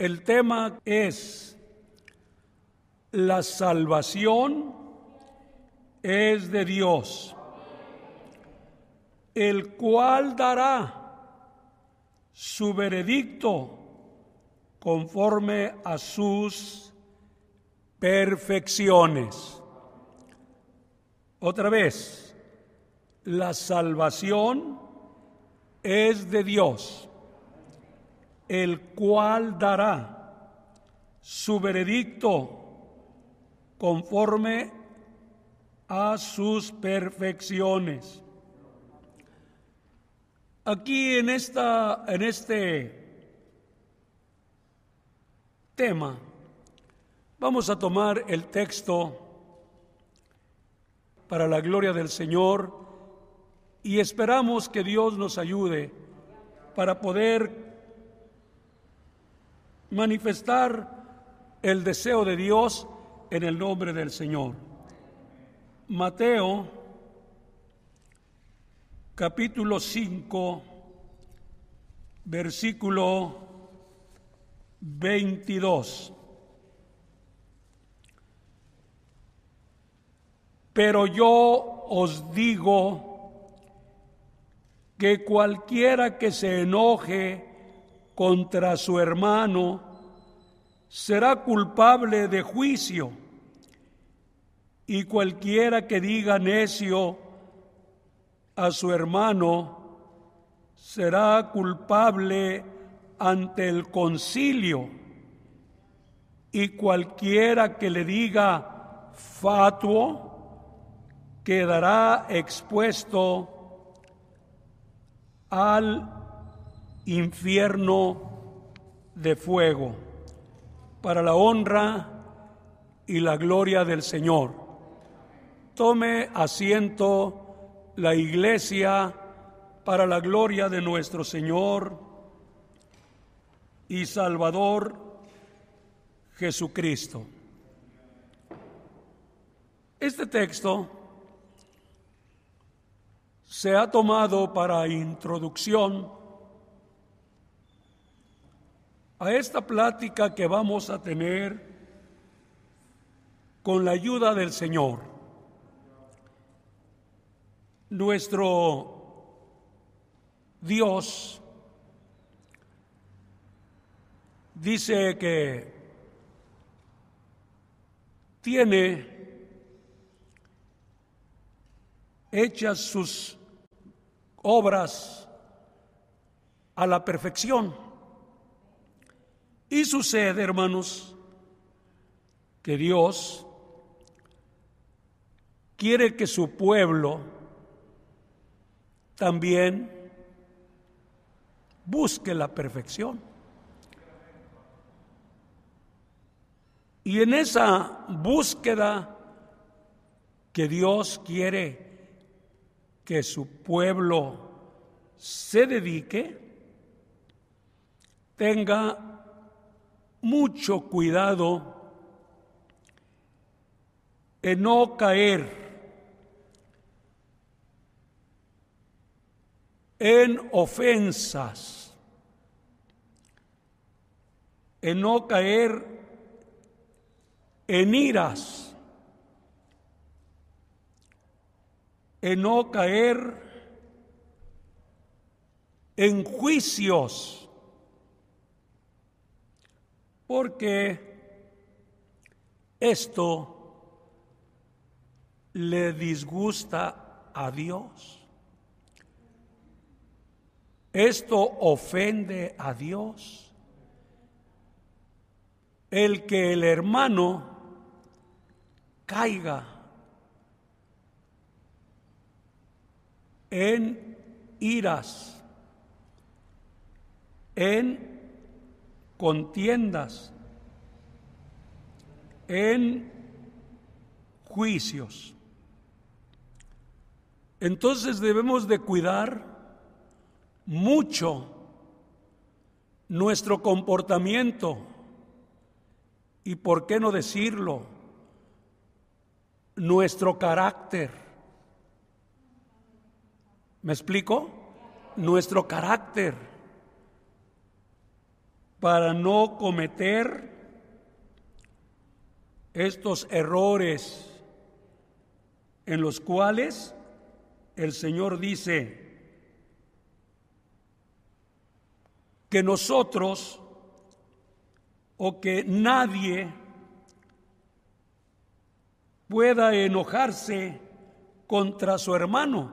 El tema es la salvación es de Dios, el cual dará su veredicto conforme a sus perfecciones. Otra vez, la salvación es de Dios, el cual dará su veredicto conforme a sus perfecciones. Aquí en esta en este tema vamos a tomar el texto para la gloria del Señor y esperamos que Dios nos ayude para poder manifestar el deseo de Dios en el nombre del Señor. Mateo capítulo 5 versículo 22. Pero yo os digo que cualquiera que se enoje contra su hermano será culpable de juicio, y cualquiera que diga necio a su hermano será culpable ante el concilio, y cualquiera que le diga fatuo quedará expuesto al infierno de fuego para la honra y la gloria del Señor. Tome asiento la iglesia para la gloria de nuestro Señor y Salvador Jesucristo. Este texto se ha tomado para introducción a esta plática que vamos a tener con la ayuda del Señor. Nuestro Dios dice que tiene hechas sus obras a la perfección. Y sucede, hermanos, que Dios quiere que su pueblo también busque la perfección. Y en esa búsqueda que Dios quiere que su pueblo se dedique, tenga mucho cuidado en no caer en ofensas, en no caer en iras, en no caer en juicios, porque esto le disgusta a Dios. Esto ofende a Dios. El que el hermano caiga en iras, en contiendas, en juicios. Entonces debemos de cuidar mucho nuestro comportamiento y, por qué no decirlo, nuestro carácter ¿Me explico? Nuestro carácter. Para no cometer estos errores en los cuales el Señor dice que nosotros o que nadie pueda enojarse contra su hermano.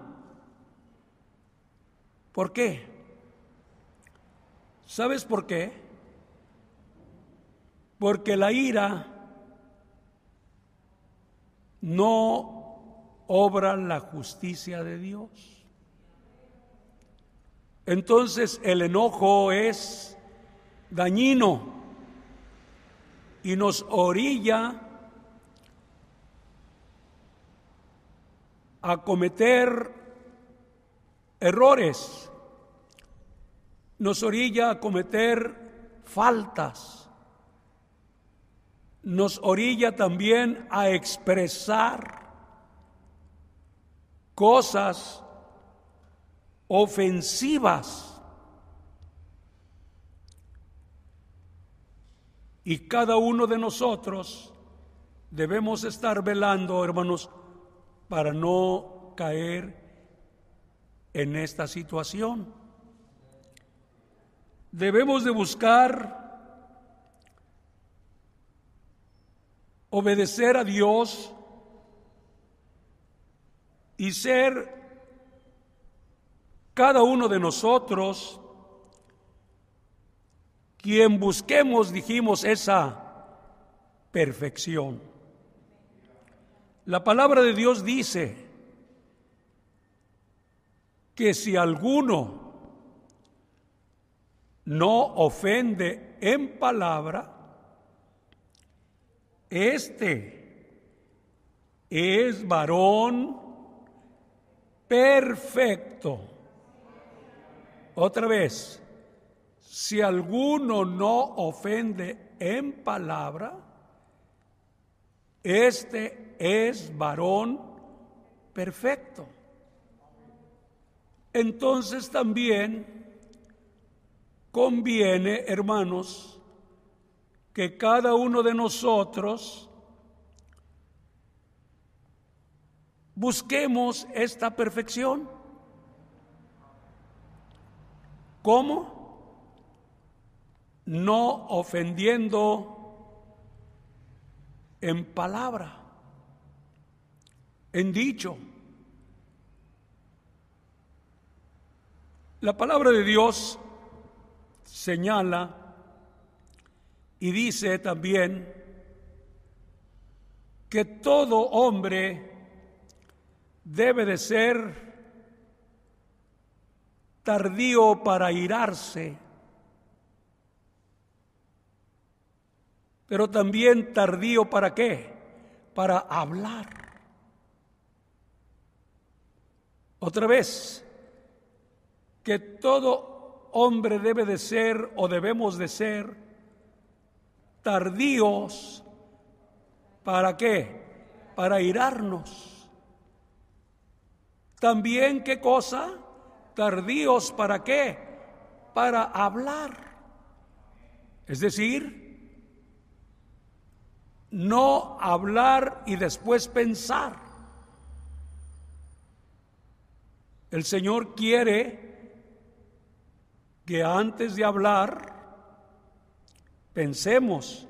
¿Por qué? ¿Sabes por qué? Porque la ira no obra la justicia de Dios. Entonces el enojo es dañino y nos orilla a cometer errores, nos orilla a cometer faltas, nos orilla también a expresar cosas ofensivas. Y cada uno de nosotros debemos estar velando, hermanos, para no caer en esta situación. Debemos de buscar obedecer a Dios y ser cada uno de nosotros quien busquemos, dijimos, esa perfección. La palabra de Dios dice que si alguno no ofende en palabra, este es varón perfecto. Otra vez, si alguno no ofende en palabra, este es varón perfecto. Entonces también conviene, hermanos, que cada uno de nosotros busquemos esta perfección. ¿Cómo? No ofendiendo en palabra, en dicho. La palabra de Dios señala y dice también que todo hombre debe de ser tardío para irarse pero también tardío para qué? Para hablar. Otra vez, que todo hombre debe de ser o debemos de ser tardíos para qué? Para irarnos. También qué cosa? Tardíos para qué? Para hablar. Es decir, no hablar y después pensar. El Señor quiere que antes de hablar pensemos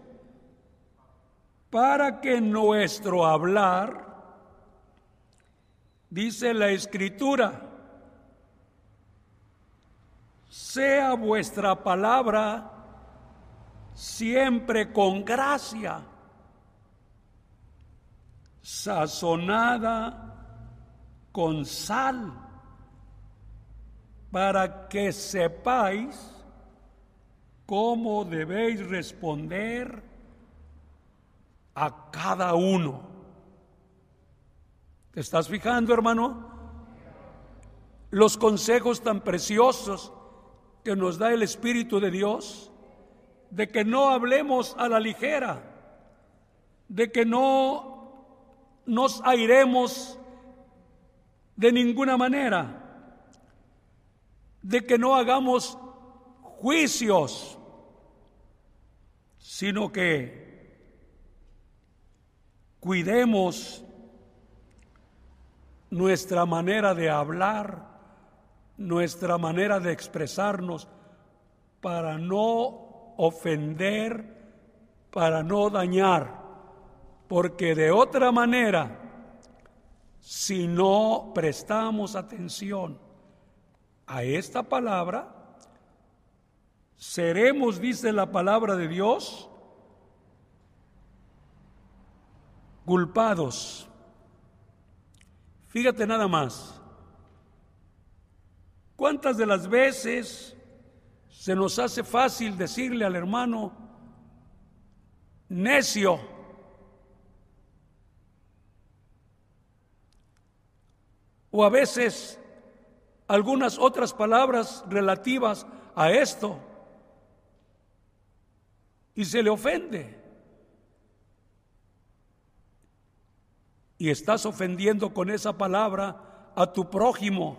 para que nuestro hablar, dice la escritura, sea vuestra palabra siempre con gracia sazonada con sal, para que sepáis cómo debéis responder a cada uno. ¿Te estás fijando, hermano? Los consejos tan preciosos que nos da el Espíritu de Dios, de que no hablemos a la ligera, de que no nos airemos de ninguna manera, de que no hagamos juicios sino que cuidemos nuestra manera de hablar, nuestra manera de expresarnos, para no ofender, para no dañar, porque de otra manera, si no prestamos atención a esta palabra, seremos, dice la palabra de Dios, culpados. Fíjate nada más. ¿Cuántas de las veces se nos hace fácil decirle al hermano, necio? O a veces algunas otras palabras relativas a esto y se le ofende. Y estás ofendiendo con esa palabra a tu prójimo.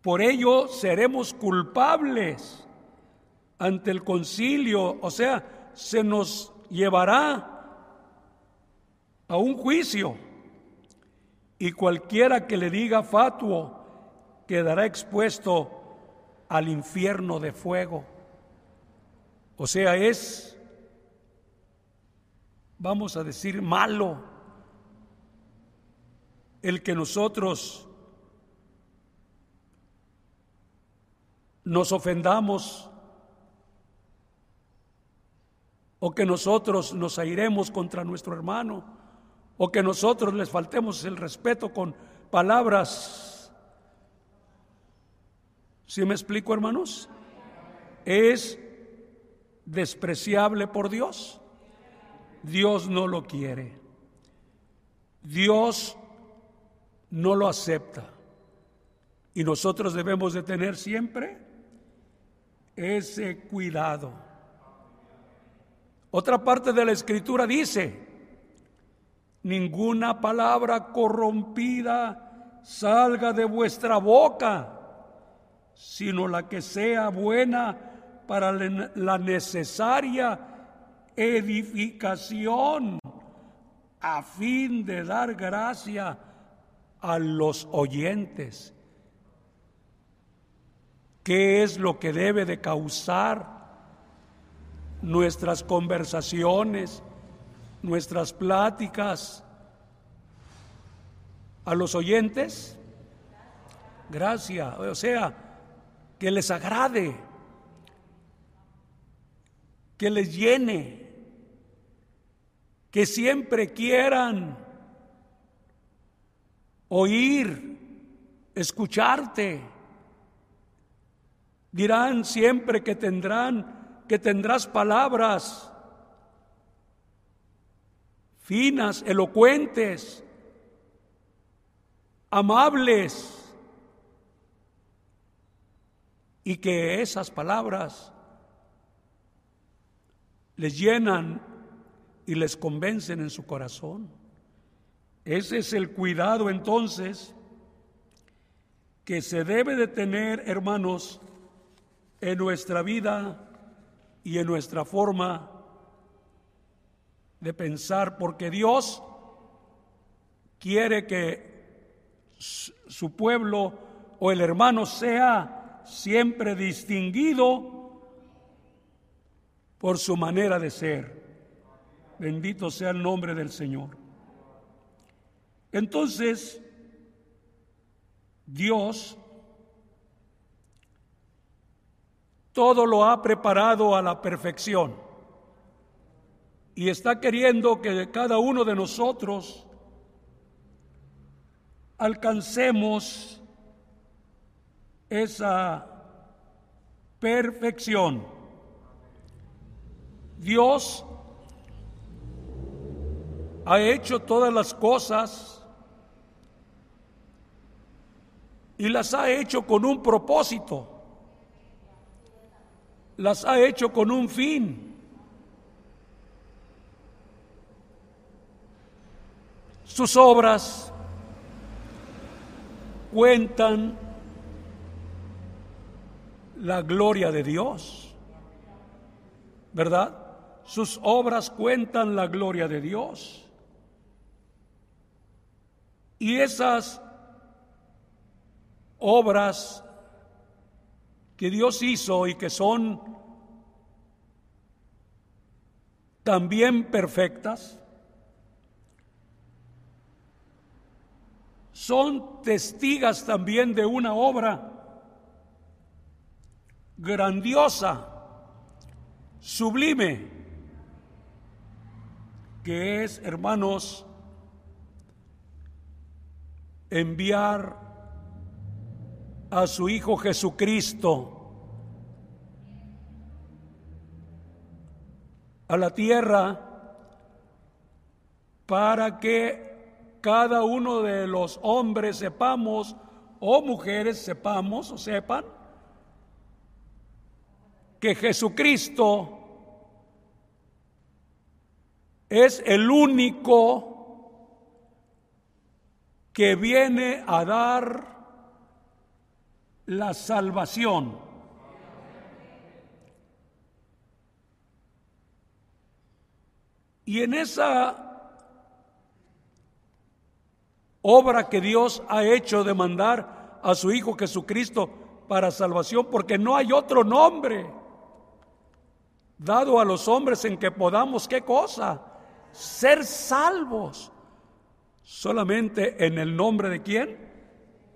Por ello seremos culpables ante el concilio, o sea, se nos llevará a un juicio y cualquiera que le diga fatuo quedará expuesto al infierno de fuego. O sea, es, vamos a decir, malo el que nosotros nos ofendamos o que nosotros nos airemos contra nuestro hermano o que nosotros les faltemos el respeto con palabras ¿Sí me explico, hermanos? Es despreciable por Dios. Dios no lo quiere. Dios no lo acepta. Y nosotros debemos de tener siempre ese cuidado. Otra parte de la escritura dice, ninguna palabra corrompida salga de vuestra boca sino la que sea buena para la necesaria edificación a fin de dar gracia a los oyentes. ¿Qué es lo que debe de causar nuestras conversaciones, nuestras pláticas a los oyentes? Gracia, o sea, que les agrade, que les llene, que siempre quieran oír, escucharte. Dirán siempre que tendrán, que tendrás palabras finas, elocuentes, amables y que esas palabras les llenan y les convencen en su corazón. Ese es el cuidado entonces que se debe de tener, hermanos, en nuestra vida y en nuestra forma de pensar, porque Dios quiere que su pueblo o el hermano sea siempre distinguido por su manera de ser. Bendito sea el nombre del Señor. Entonces, Dios todo lo ha preparado a la perfección y está queriendo que cada uno de nosotros alcancemos esa perfección. Dios ha hecho todas las cosas y las ha hecho con un propósito, las ha hecho con un fin. Sus obras cuentan la gloria de Dios. ¿Verdad? Sus obras cuentan la gloria de Dios. Y esas obras que Dios hizo y que son también perfectas, son testigas también de una obra grandiosa, sublime, que es, hermanos, enviar a su Hijo Jesucristo a la tierra para que cada uno de los hombres sepamos o mujeres sepamos o sepan que Jesucristo es el único que viene a dar la salvación. Y en esa obra que Dios ha hecho de mandar a su Hijo Jesucristo para salvación, porque no hay otro nombre dado a los hombres en que podamos, ¿qué cosa? ser salvos solamente en el nombre de quién?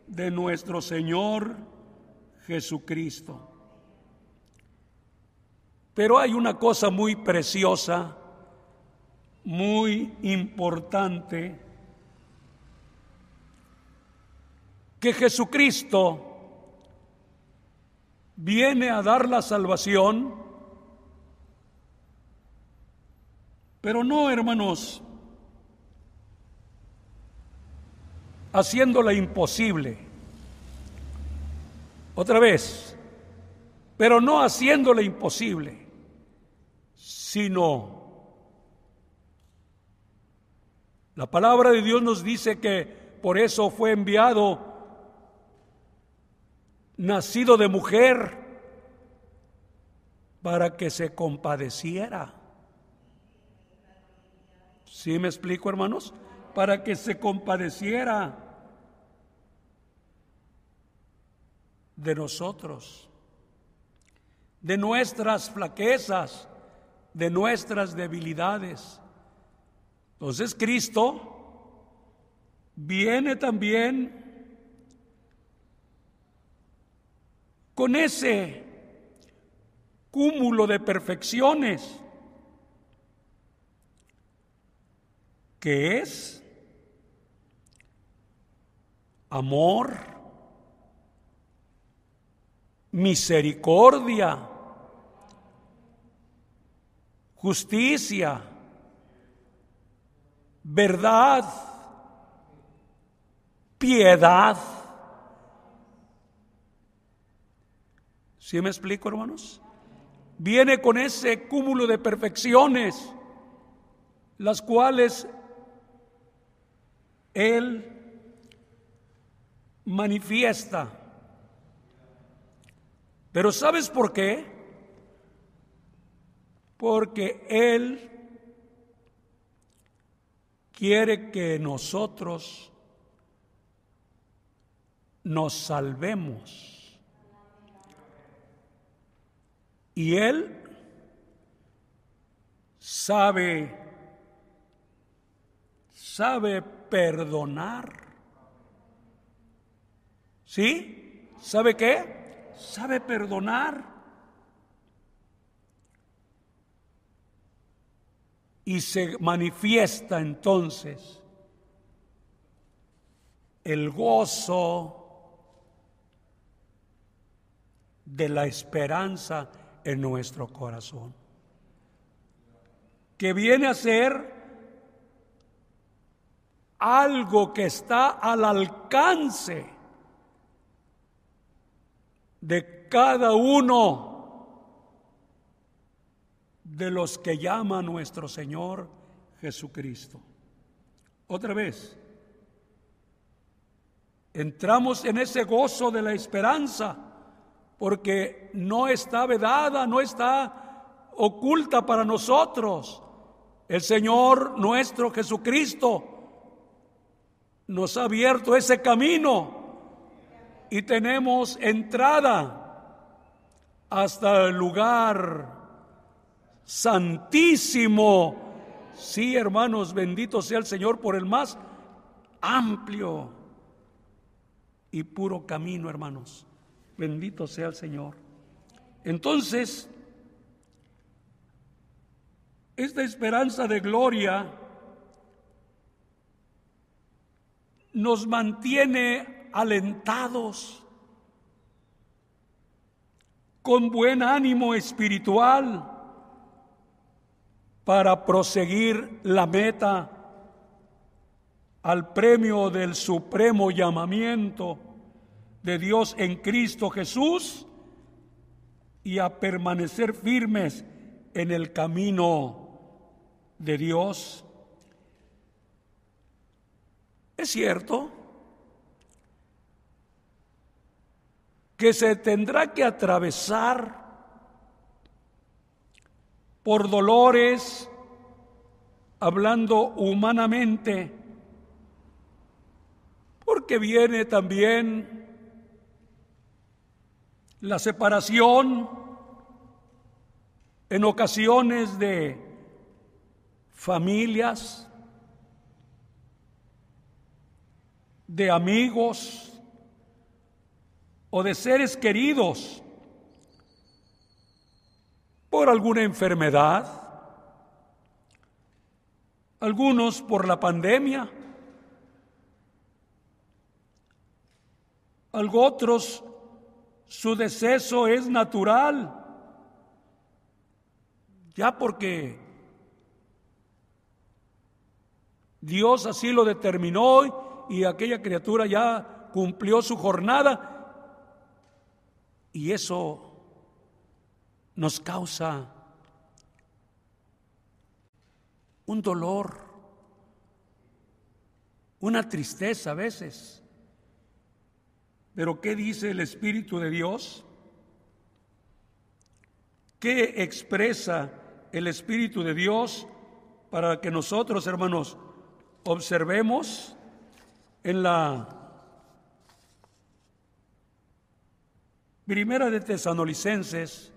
De nuestro Señor Jesucristo. Pero hay una cosa muy preciosa, muy importante, que Jesucristo viene a dar la salvación Pero no, hermanos, haciéndola imposible. Otra vez, pero no haciéndola imposible, sino la palabra de Dios nos dice que por eso fue enviado, nacido de mujer, para que se compadeciera ¿Sí me explico, hermanos? Para que se compadeciera de nosotros, de nuestras flaquezas, de nuestras debilidades. Entonces Cristo viene también con ese cúmulo de perfecciones que es amor, misericordia, justicia, verdad, piedad. ¿Sí me explico, hermanos? Viene con ese cúmulo de perfecciones, las cuales él manifiesta. Pero ¿sabes por qué? Porque Él quiere que nosotros nos salvemos. Y Él sabe, sabe perdonar. ¿Sí? ¿Sabe qué? Sabe perdonar. Y se manifiesta entonces el gozo de la esperanza en nuestro corazón, que viene a ser algo que está al alcance de cada uno de los que llama nuestro Señor Jesucristo. Otra vez, entramos en ese gozo de la esperanza porque no está vedada, no está oculta para nosotros. El Señor nuestro Jesucristo nos ha abierto ese camino y tenemos entrada hasta el lugar santísimo. Sí, hermanos, bendito sea el Señor por el más amplio y puro camino, hermanos. Bendito sea el Señor. Entonces, esta esperanza de gloria nos mantiene alentados, con buen ánimo espiritual para proseguir la meta al premio del supremo llamamiento de Dios en Cristo Jesús y a permanecer firmes en el camino de Dios. Es cierto que se tendrá que atravesar por dolores, hablando humanamente, porque viene también la separación en ocasiones de familias, de amigos o de seres queridos por alguna enfermedad, algunos por la pandemia, otros su deceso es natural, ya porque Dios así lo determinó y aquella criatura ya cumplió su jornada y eso nos causa un dolor, una tristeza a veces. Pero ¿qué dice el Espíritu de Dios? ¿Qué expresa el Espíritu de Dios para que nosotros, hermanos, observemos en la primera de Tesanolicenses,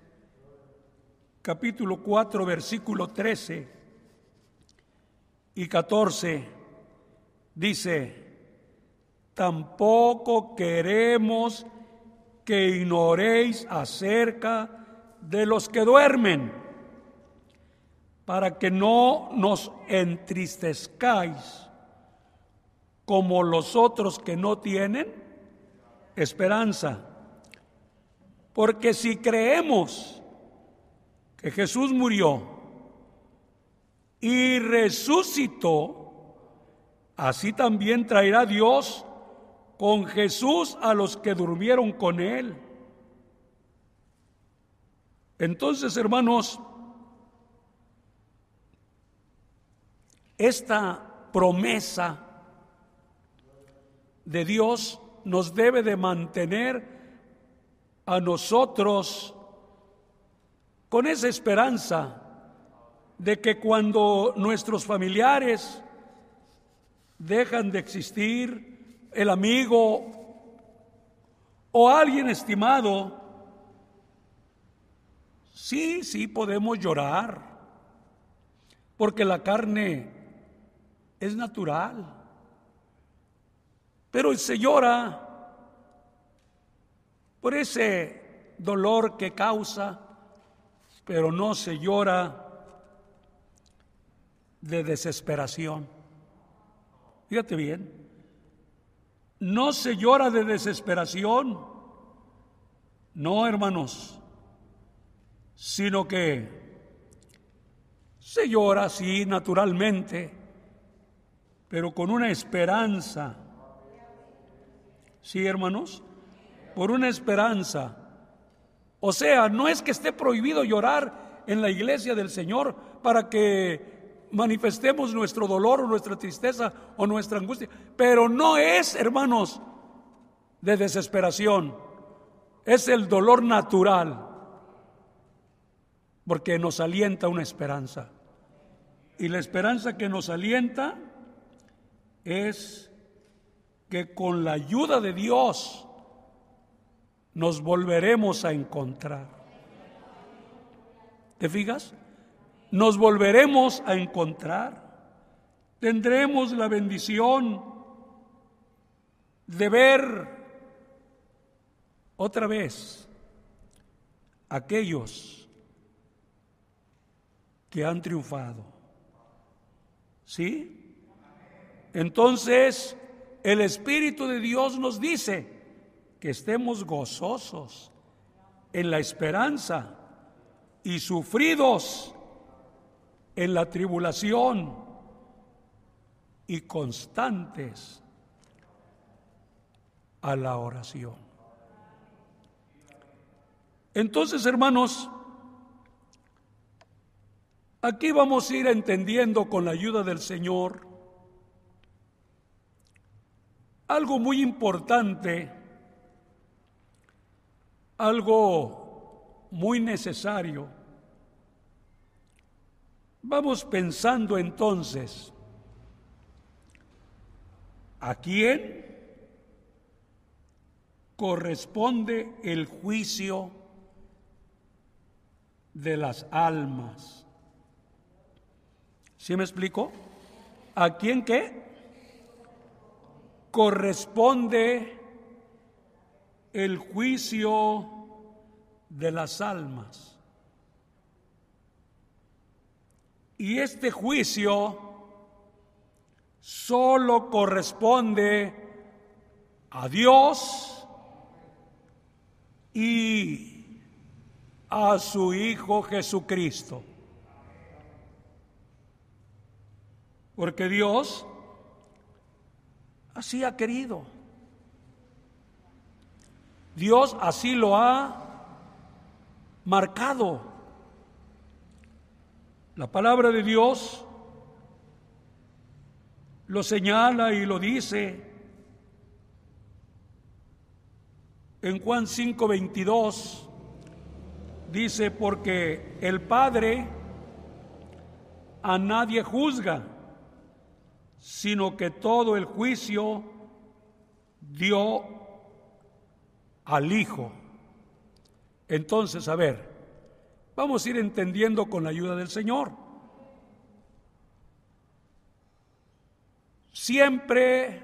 capítulo 4, versículo 13 y 14, dice, tampoco queremos que ignoréis acerca de los que duermen, para que no nos entristezcáis como los otros que no tienen esperanza. Porque si creemos que Jesús murió y resucitó, así también traerá Dios con Jesús a los que durmieron con él. Entonces, hermanos, esta promesa de Dios nos debe de mantener a nosotros con esa esperanza de que cuando nuestros familiares dejan de existir, el amigo o alguien estimado, sí, sí podemos llorar, porque la carne es natural, pero se llora por ese dolor que causa pero no se llora de desesperación. Fíjate bien, no se llora de desesperación, no hermanos, sino que se llora así naturalmente, pero con una esperanza. ¿Sí, hermanos? Por una esperanza o sea, no es que esté prohibido llorar en la iglesia del Señor para que manifestemos nuestro dolor o nuestra tristeza o nuestra angustia, pero no es, hermanos, de desesperación. es el dolor natural, porque nos alienta una esperanza. Y la esperanza que nos alienta es que con la ayuda de Dios nos volveremos a encontrar. ¿Te fijas? Nos volveremos a encontrar. Tendremos la bendición de ver otra vez aquellos que han triunfado. ¿Sí? Entonces, el Espíritu de Dios nos dice que estemos gozosos en la esperanza y sufridos en la tribulación y constantes a la oración. Entonces, hermanos, aquí vamos a ir entendiendo con la ayuda del Señor algo muy importante, algo muy necesario. Vamos pensando entonces, ¿a quién corresponde el juicio de las almas? ¿Sí me explico? ¿A quién qué? Corresponde el juicio de las almas. Y este juicio solo corresponde a Dios y a su Hijo Jesucristo. Porque Dios Así ha querido. Dios así lo ha marcado. La palabra de Dios lo señala y lo dice en Juan 5:22 dice porque el Padre a nadie juzga sino que todo el juicio dio al Hijo. Entonces, a ver, vamos a ir entendiendo con la ayuda del Señor. Siempre,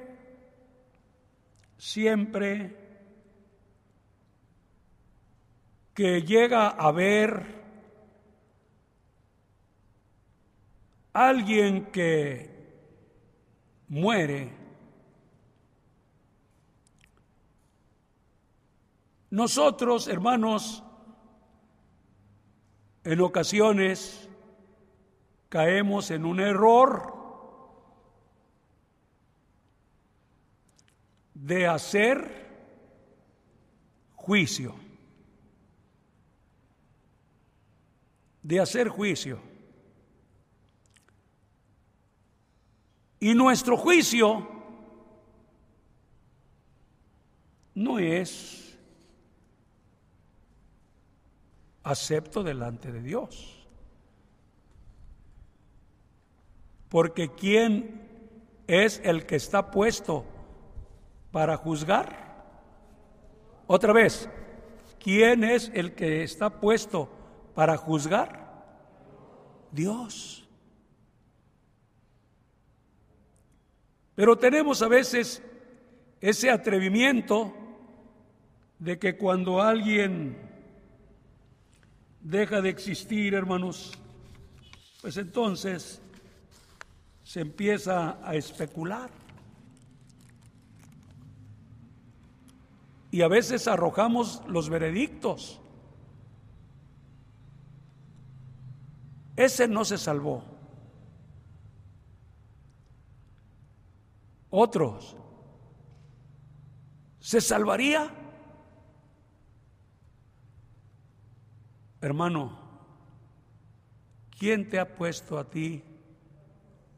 siempre que llega a haber alguien que muere, nosotros, hermanos, en ocasiones caemos en un error de hacer juicio, de hacer juicio. Y nuestro juicio no es acepto delante de Dios. Porque ¿quién es el que está puesto para juzgar? Otra vez, ¿quién es el que está puesto para juzgar? Dios. Pero tenemos a veces ese atrevimiento de que cuando alguien deja de existir, hermanos, pues entonces se empieza a especular. Y a veces arrojamos los veredictos. Ese no se salvó. Otros. ¿Se salvaría? Hermano, ¿quién te ha puesto a ti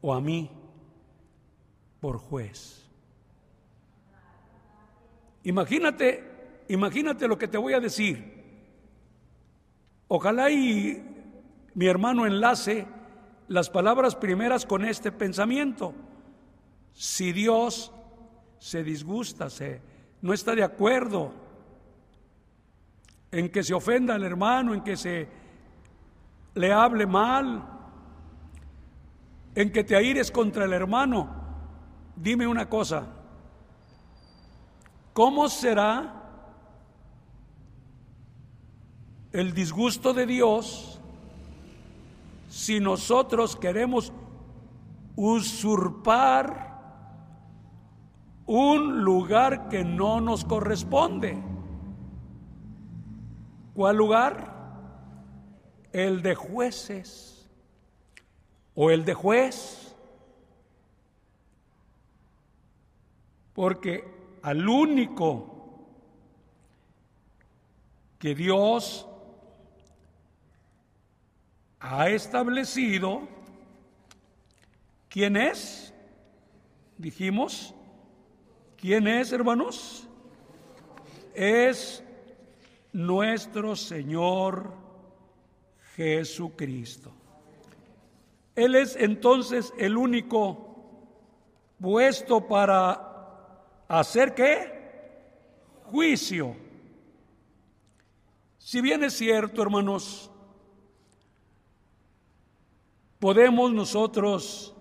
o a mí por juez? Imagínate imagínate lo que te voy a decir. Ojalá y mi hermano enlace las palabras primeras con este pensamiento. Si Dios se disgusta, se, no está de acuerdo en que se ofenda al hermano, en que se le hable mal, en que te aires contra el hermano, dime una cosa, ¿cómo será el disgusto de Dios si nosotros queremos usurpar un lugar que no nos corresponde. ¿Cuál lugar? El de jueces o el de juez. Porque al único que Dios ha establecido, ¿quién es? Dijimos, ¿quién es, hermanos? Es nuestro Señor Jesucristo. Él es entonces el único puesto para hacer qué? Juicio. Si bien es cierto, hermanos, podemos nosotros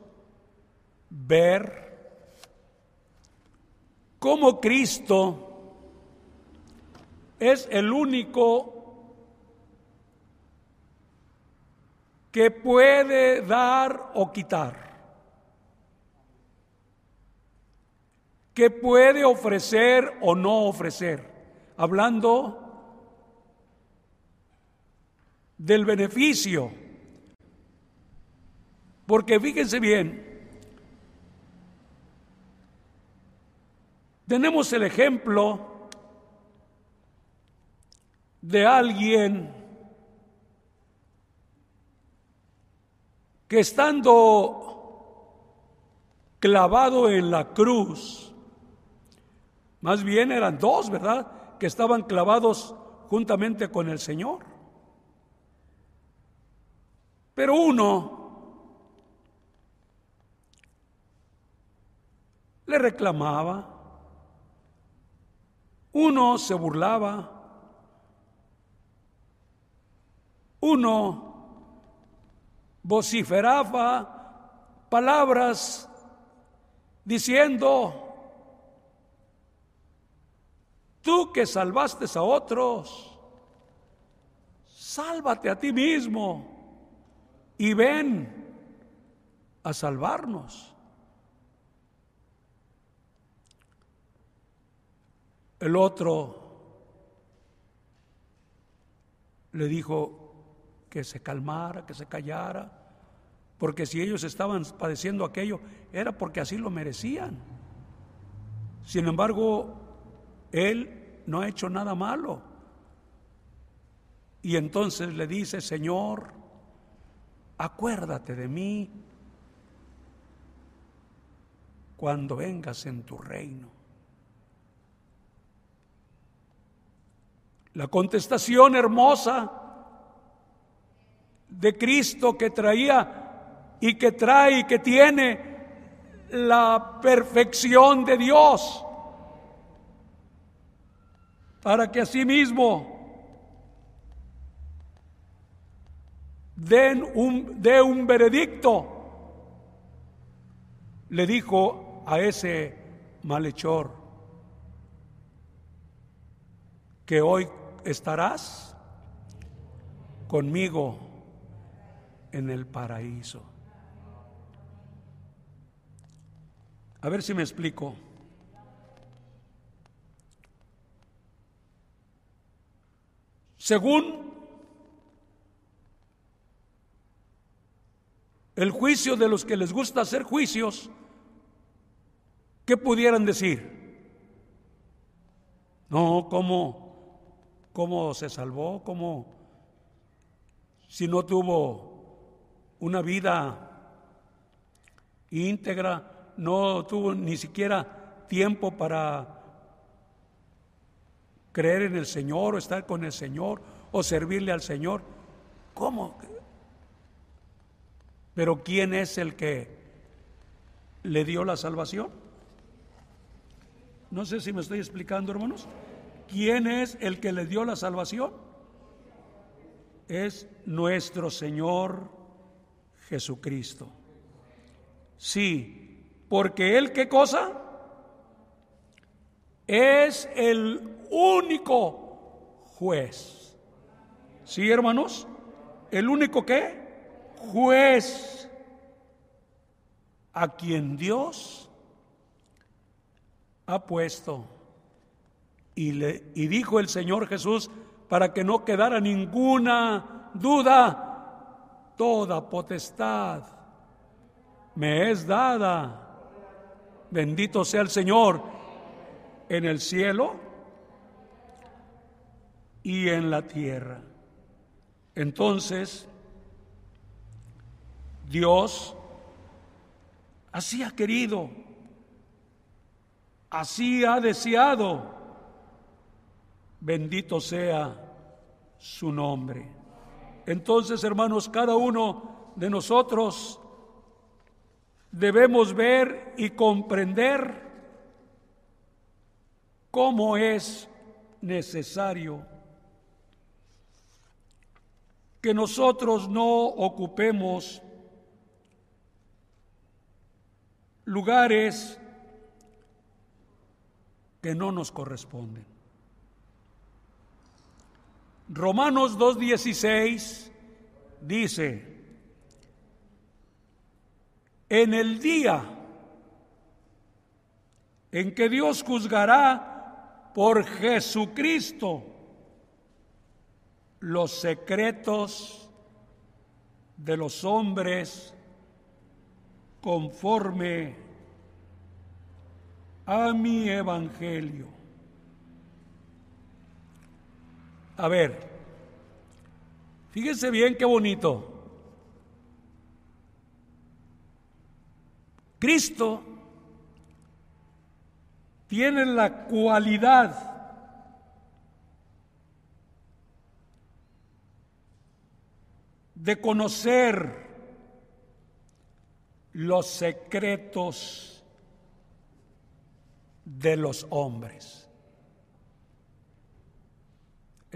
ver cómo Cristo es el único que puede dar o quitar, que puede ofrecer o no ofrecer, hablando del beneficio porque fíjense bien, tenemos el ejemplo de alguien que estando clavado en la cruz, más bien eran dos, ¿verdad? Que estaban clavados juntamente con el Señor. Pero uno le reclamaba, uno se burlaba, uno vociferaba palabras diciendo, tú que salvaste a otros, sálvate a ti mismo y ven a salvarnos. El otro le dijo que se calmara, que se callara, porque si ellos estaban padeciendo aquello, era porque así lo merecían. Sin embargo, él no ha hecho nada malo. Y entonces le dice, Señor, acuérdate de mí cuando vengas en tu reino. La contestación hermosa de Cristo que traía y que trae y que tiene la perfección de Dios para que asimismo den un, dé un veredicto, le dijo a ese malhechor que hoy estarás conmigo en el paraíso. A ver si me explico. Según el juicio de los que les gusta hacer juicios, ¿qué pudieran decir? No, ¿cómo? Cómo se salvó, cómo si no tuvo una vida íntegra, no tuvo ni siquiera tiempo para creer en el Señor o estar con el Señor o servirle al Señor. ¿Cómo? Pero ¿quién es el que le dio la salvación? No sé si me estoy explicando, hermanos. ¿Quién es el que le dio la salvación? Es nuestro Señor Jesucristo. Sí, porque Él qué cosa? Es el único juez. ¿Sí, hermanos? El único qué? Juez a quien Dios ha puesto. Y, le, y dijo el Señor Jesús, para que no quedara ninguna duda, toda potestad me es dada. Bendito sea el Señor en el cielo y en la tierra. Entonces, Dios así ha querido, así ha deseado. Bendito sea su nombre. Entonces, hermanos, cada uno de nosotros debemos ver y comprender cómo es necesario que nosotros no ocupemos lugares que no nos corresponden. Romanos 2.16 dice, en el día en que Dios juzgará por Jesucristo los secretos de los hombres conforme a mi evangelio. A ver, fíjense bien qué bonito. Cristo tiene la cualidad de conocer los secretos de los hombres.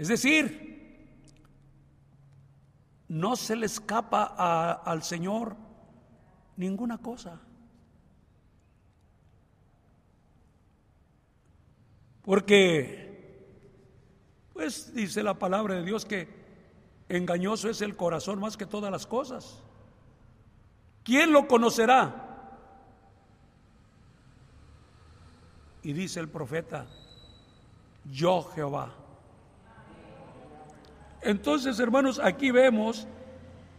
Es decir, no se le escapa al Señor ninguna cosa. Porque, pues dice la palabra de Dios que engañoso es el corazón más que todas las cosas. ¿Quién lo conocerá? Y dice el profeta, yo Jehová. Entonces, hermanos, aquí vemos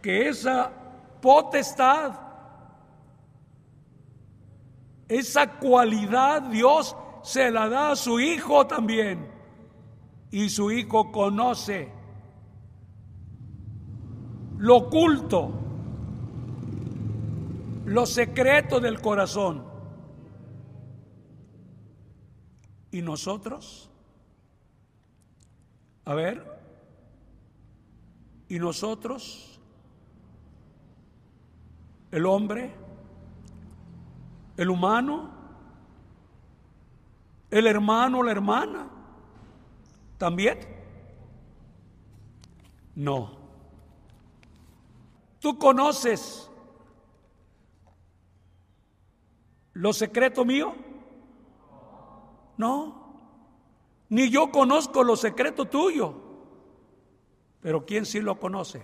que esa potestad, esa cualidad Dios se la da a su hijo también. Y su hijo conoce lo oculto, lo secreto del corazón. ¿Y nosotros? A ver, ¿y nosotros? ¿El hombre? ¿El humano? el hermano la hermana. ¿También? No. ¿Tú conoces lo secreto mío? No. Ni yo conozco lo secreto tuyo. Pero ¿quién sí lo conoce?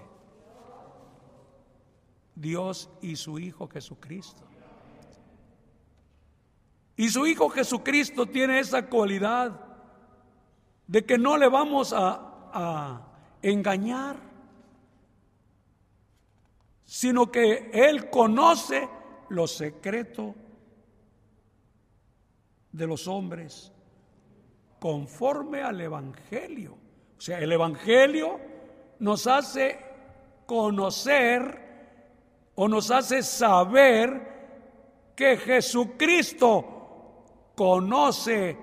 Dios y su Hijo Jesucristo. Y su Hijo Jesucristo tiene esa cualidad de que no le vamos a, engañar, sino que Él conoce lo secreto de los hombres conforme al Evangelio. O sea, el Evangelio nos hace conocer o nos hace saber que Jesucristo conoce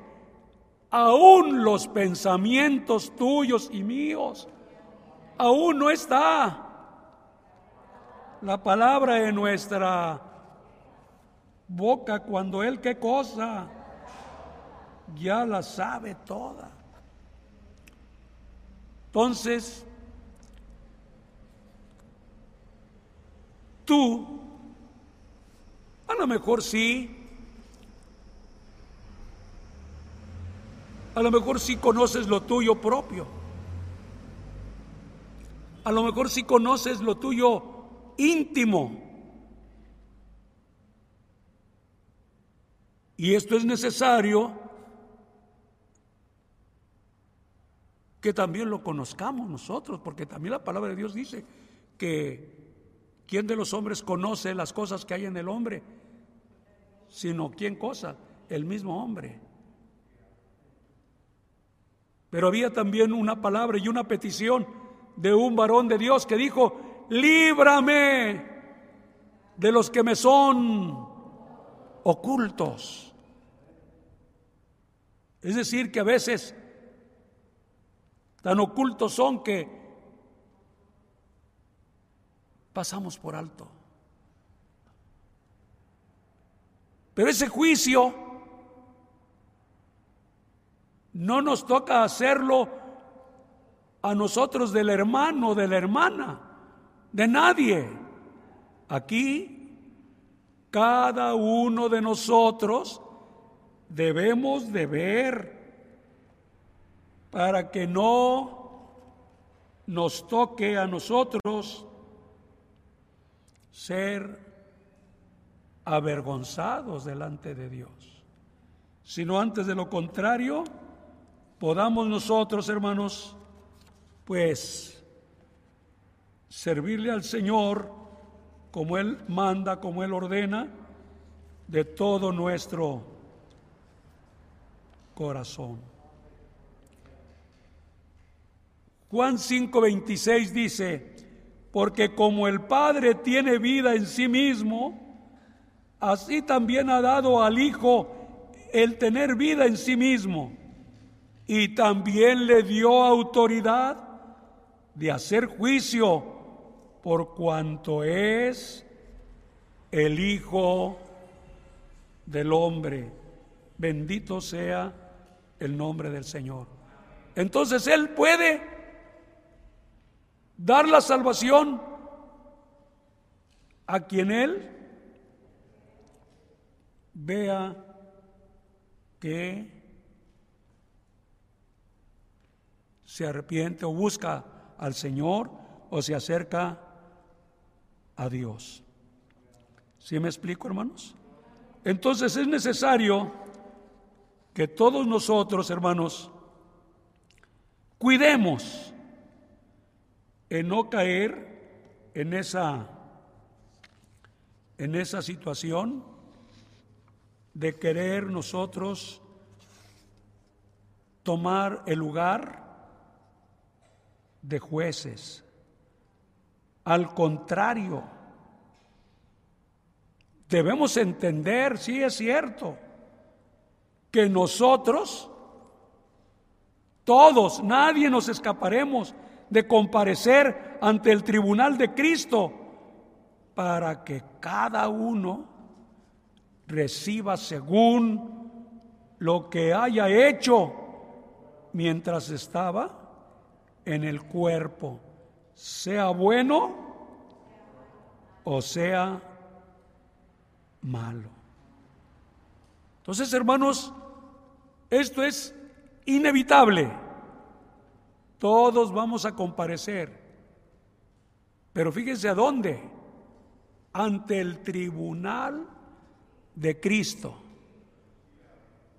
aún los pensamientos tuyos y míos, aún no está la palabra en nuestra boca cuando Él qué cosa ya la sabe toda. Entonces, tú, a lo mejor sí, a lo mejor sí conoces lo tuyo propio, a lo mejor sí conoces lo tuyo íntimo. Y esto es necesario que también lo conozcamos nosotros, porque también la palabra de Dios dice que ¿quién de los hombres conoce las cosas que hay en el hombre? Sino quién cosa, el mismo hombre. Pero había también una palabra y una petición de un varón de Dios que dijo, líbrame de los que me son ocultos. Es decir, que a veces tan ocultos son que pasamos por alto. Pero ese juicio no nos toca hacerlo a nosotros del hermano, de la hermana, de nadie. Aquí, cada uno de nosotros debemos de ver para que no nos toque a nosotros ser avergonzados delante de Dios, sino antes de lo contrario, podamos nosotros, hermanos, pues servirle al Señor como Él manda, como Él ordena, de todo nuestro corazón. Juan 5:26 dice, porque como el Padre tiene vida en sí mismo, así también ha dado al Hijo el tener vida en sí mismo, y también le dio autoridad de hacer juicio por cuanto es el Hijo del hombre. Bendito sea el nombre del Señor. Entonces Él puede dar la salvación a quien Él vea que se arrepiente o busca al Señor o se acerca a Dios. ¿Sí me explico, hermanos? Entonces es necesario que todos nosotros, hermanos, cuidemos en no caer en esa, en esa situación de querer nosotros tomar el lugar de jueces. Al contrario, debemos entender, sí es cierto, que nosotros, todos, nadie nos escaparemos de comparecer ante el tribunal de Cristo para que cada uno reciba según lo que haya hecho mientras estaba en el cuerpo, sea bueno o sea malo. Entonces, hermanos, esto es inevitable. Todos vamos a comparecer. Pero fíjense a dónde. Ante el tribunal de Cristo.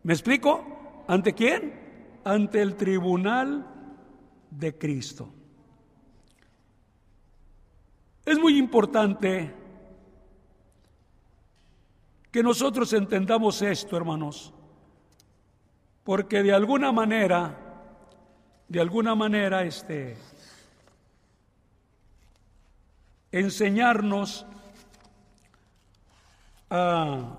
¿Me explico? ¿Ante quién? Ante el tribunal de Cristo. Es muy importante que nosotros entendamos esto, hermanos, porque de alguna manera de alguna manera este enseñarnos a,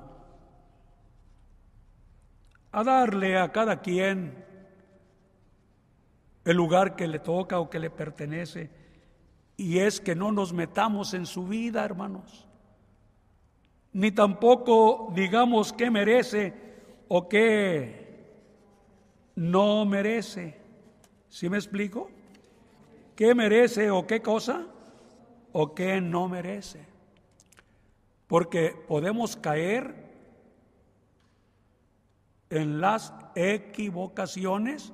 a darle a cada quien el lugar que le toca o que le pertenece. Y es que no nos metamos en su vida, hermanos. Ni tampoco digamos qué merece o qué no merece. ¿Sí me explico? ¿Qué merece o qué cosa o qué no merece? Porque podemos caer en las equivocaciones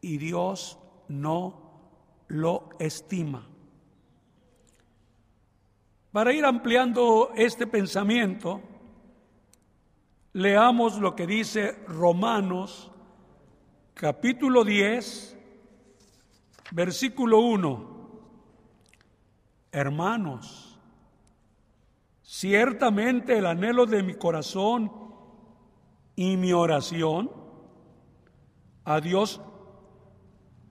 y Dios no lo estima. Para ir ampliando este pensamiento, leamos lo que dice Romanos capítulo 10, versículo 1. Hermanos, ciertamente el anhelo de mi corazón y mi oración a Dios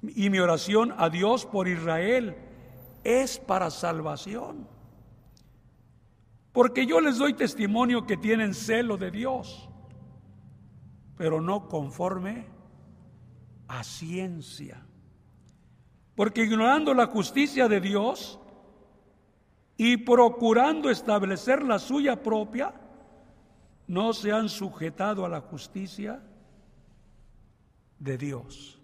y mi oración a Dios por Israel es para salvación. Porque yo les doy testimonio que tienen celo de Dios, pero no conforme a ciencia. Porque ignorando la justicia de Dios y procurando establecer la suya propia, no se han sujetado a la justicia de Dios.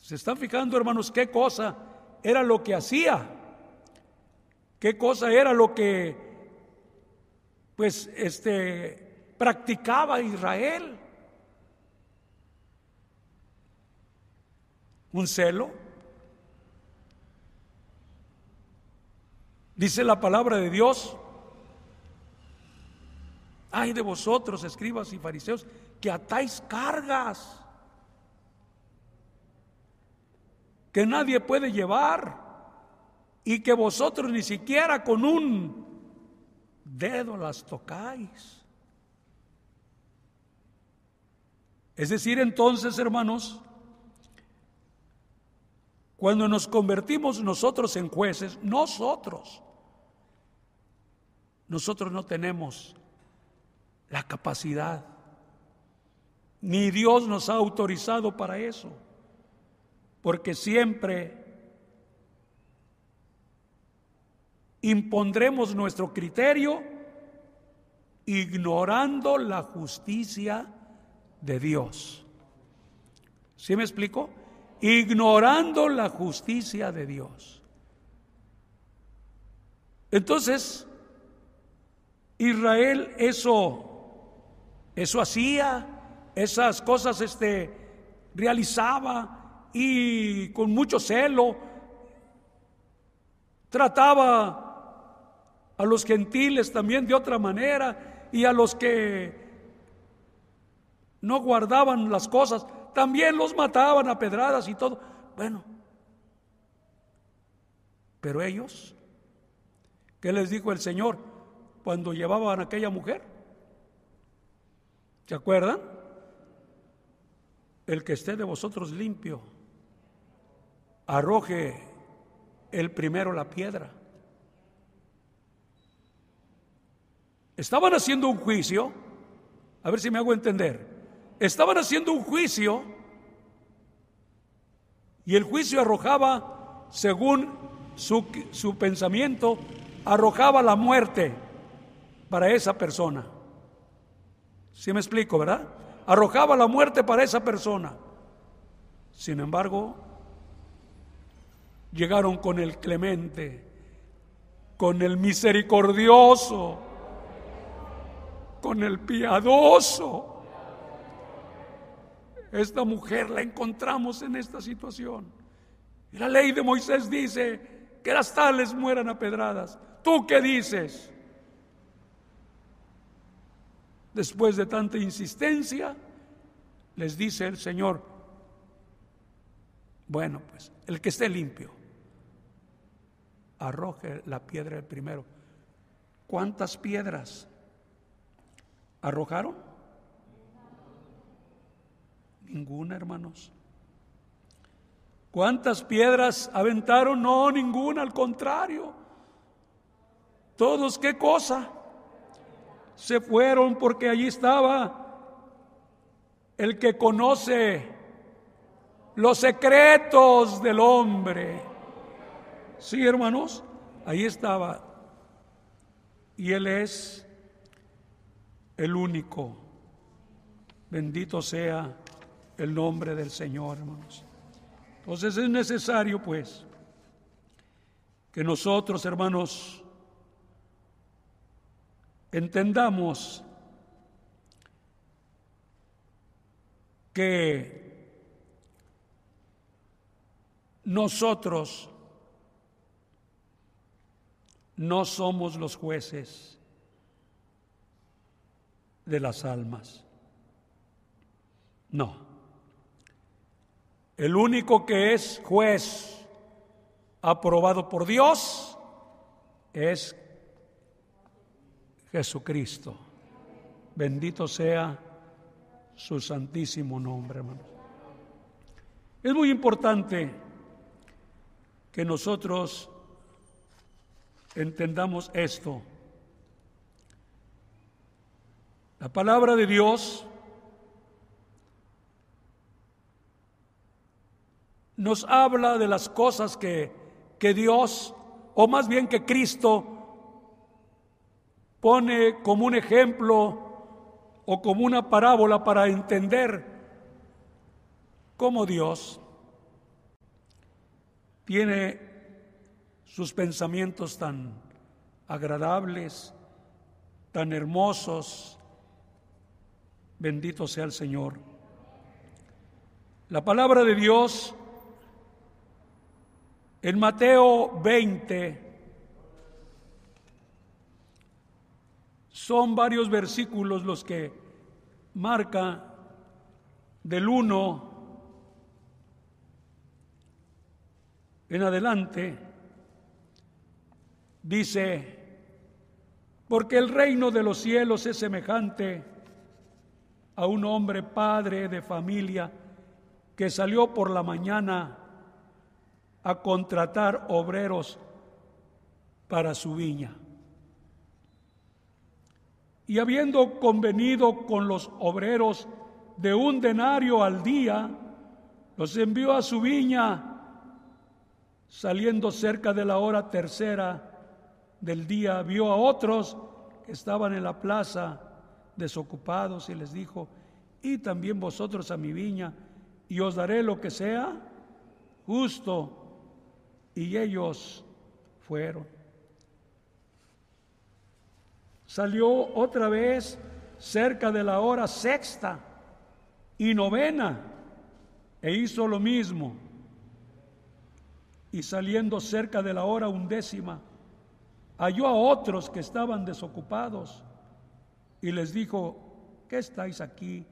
¿Se están fijando, hermanos, qué cosa era lo que hacía? ¿Qué cosa era lo que pues este practicaba Israel? Un celo. Dice la palabra de Dios, ay de vosotros, escribas y fariseos, que atáis cargas que nadie puede llevar y que vosotros ni siquiera con un dedo las tocáis. Es decir, entonces, hermanos, cuando nos convertimos nosotros en jueces, nosotros, nosotros no tenemos la capacidad, ni Dios nos ha autorizado para eso porque siempre impondremos nuestro criterio ignorando la justicia de Dios. ¿Sí me explico? Ignorando la justicia de Dios. Entonces, Israel eso, eso hacía, esas cosas este, realizaba, y con mucho celo trataba a los gentiles también de otra manera y a los que no guardaban las cosas, también los mataban a pedradas y todo. Bueno, pero ellos, ¿qué les dijo el Señor cuando llevaban a aquella mujer? ¿Se acuerdan? El que esté de vosotros limpio arroje el primero la piedra. Estaban haciendo un juicio, a ver si me hago entender, estaban haciendo un juicio y el juicio arrojaba, según su, su pensamiento, arrojaba la muerte para esa persona. ¿Sí me explico, verdad? Arrojaba la muerte para esa persona. Sin embargo, llegaron con el clemente, con el misericordioso, con el piadoso. Esta mujer la encontramos en esta situación. Y la ley de Moisés dice que las tales mueran a pedradas. ¿Tú qué dices? Después de tanta insistencia, les dice el Señor, bueno, pues el que esté limpio, arroje la piedra el primero. ¿Cuántas piedras arrojaron? Ninguna, hermanos. ¿Cuántas piedras aventaron? No, ninguna, al contrario. Todos, ¿qué cosa? Se fueron porque allí estaba el que conoce los secretos del hombre. Sí, hermanos, ahí estaba. Y Él es el único. Bendito sea el nombre del Señor, hermanos. Entonces es necesario, pues, que nosotros, hermanos, entendamos que nosotros no somos los jueces de las almas. No. El único que es juez aprobado por Dios es Jesucristo. Bendito sea su santísimo nombre, hermano. Es muy importante que nosotros entendamos esto. La palabra de Dios nos habla de las cosas que, que Dios, o más bien que Cristo, pone como un ejemplo o como una parábola para entender cómo Dios tiene sus pensamientos tan agradables, tan hermosos. Bendito sea el Señor. La palabra de Dios en Mateo 20 Son varios versículos los que marca del 1 en adelante. Dice, porque el reino de los cielos es semejante a un hombre padre de familia que salió por la mañana a contratar obreros para su viña y habiendo convenido con los obreros de un denario al día, los envió a su viña, saliendo cerca de la hora tercera del día, vio a otros que estaban en la plaza desocupados y les dijo, y también vosotros a mi viña, y os daré lo que sea justo. Y ellos fueron salió otra vez cerca de la hora sexta y novena e hizo lo mismo. Y saliendo cerca de la hora undécima, halló a otros que estaban desocupados y les dijo, ¿qué estáis aquí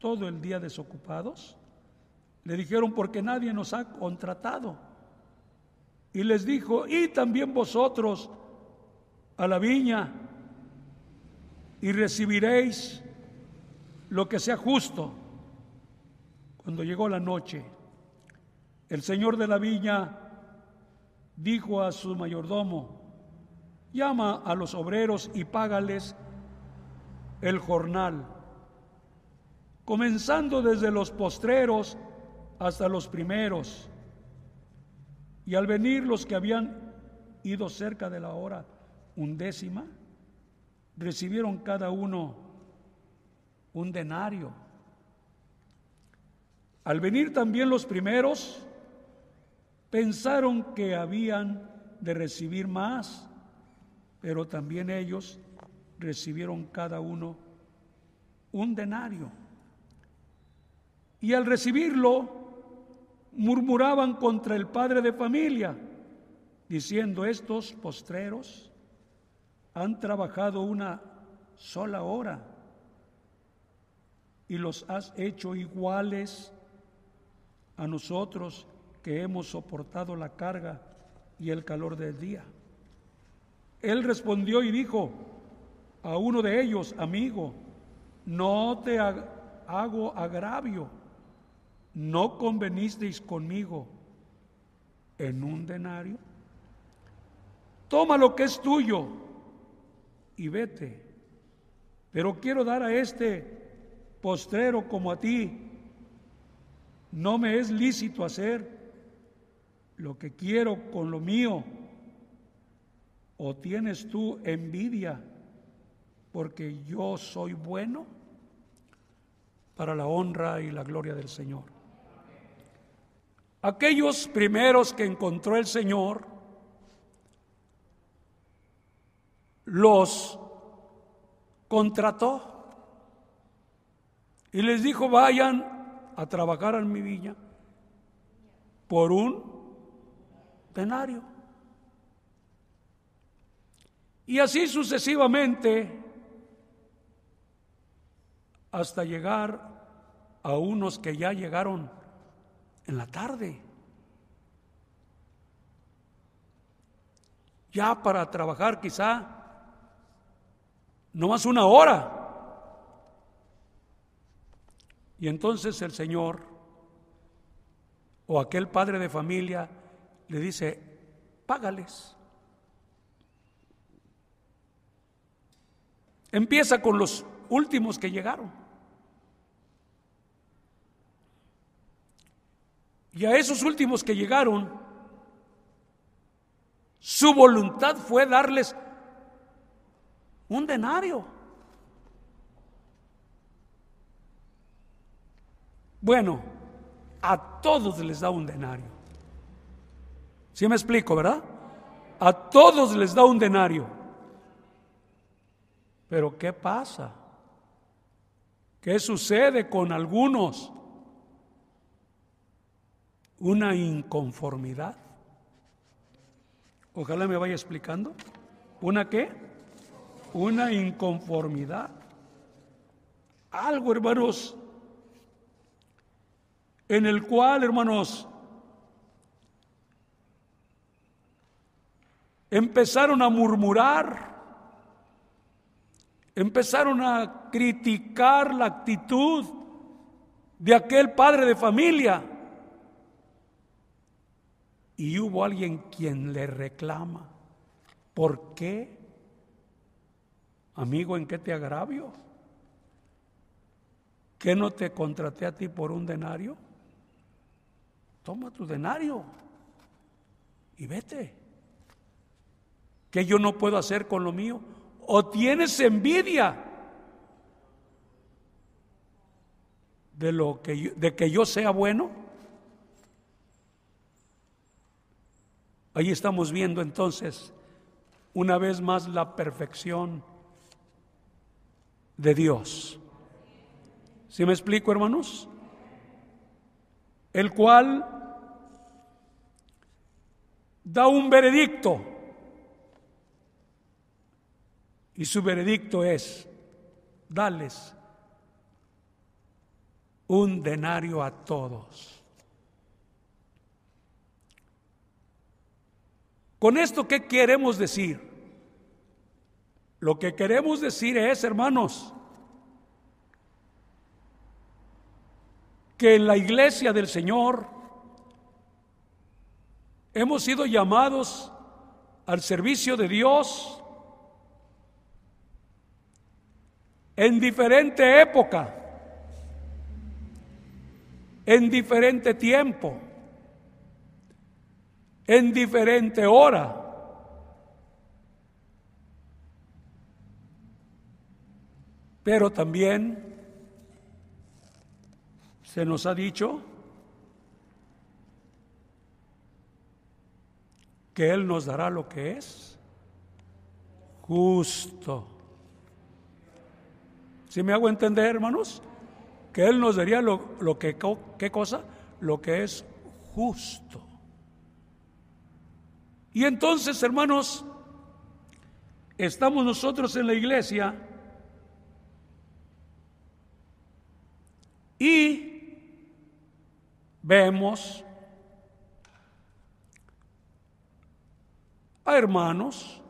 todo el día desocupados? Le dijeron, porque nadie nos ha contratado. Y les dijo, y también vosotros a la viña y recibiréis lo que sea justo. Cuando llegó la noche, el señor de la viña dijo a su mayordomo, llama a los obreros y págales el jornal, comenzando desde los postreros hasta los primeros. Y al venir los que habían ido cerca de la hora undécima, recibieron cada uno un denario. Al venir también los primeros, pensaron que habían de recibir más, pero también ellos recibieron cada uno un denario. Y al recibirlo, murmuraban contra el padre de familia, diciendo, estos postreros han trabajado una sola hora y los has hecho iguales a nosotros que hemos soportado la carga y el calor del día. Él respondió y dijo a uno de ellos, amigo, no te hago agravio, no convenisteis conmigo en un denario. Toma lo que es tuyo y vete. Pero quiero dar a este postrero como a ti no me es lícito hacer lo que quiero con lo mío. ¿O tienes tú envidia porque yo soy bueno? Para la honra y la gloria del Señor. Aquellos primeros que encontró el Señor, los contrató y les dijo, vayan a trabajar en mi viña por un denario. Y así sucesivamente hasta llegar a unos que ya llegaron en la tarde. Ya para trabajar quizá no más una hora. Y entonces el Señor o aquel padre de familia le dice, págales. Empieza con los últimos que llegaron. Y a esos últimos que llegaron, su voluntad fue darles un denario. Bueno, a todos les da un denario. ¿Sí me explico, verdad? A todos les da un denario. Pero ¿qué pasa? ¿Qué sucede con algunos? Una inconformidad. Ojalá me vaya explicando. ¿Una qué? Una inconformidad. Algo, hermanos, en el cual, hermanos, empezaron a murmurar, empezaron a criticar la actitud de aquel padre de familia. Y hubo alguien quien le reclama, ¿por qué? Amigo, ¿en qué te agravio? ¿Qué no te contraté a ti por un denario? toma tu denario y vete. ¿Qué yo no puedo hacer con lo mío? ¿O tienes envidia de, lo que de que yo sea bueno? Ahí estamos viendo entonces una vez más la perfección de Dios. ¿Sí me explico, hermanos? El cual da un veredicto. Y su veredicto es, dales un denario a todos. Con esto, ¿qué queremos decir? Lo que queremos decir es, hermanos, que en la iglesia del Señor Hemos sido llamados al servicio de Dios en diferente época, en diferente tiempo, en diferente hora. Pero también se nos ha dicho que Él nos dará lo que es justo. ¿Si me hago entender, hermanos? Que Él nos daría lo, lo que, ¿qué cosa? Lo que es justo. Y entonces, hermanos, estamos nosotros en la iglesia y vemos a hermanos,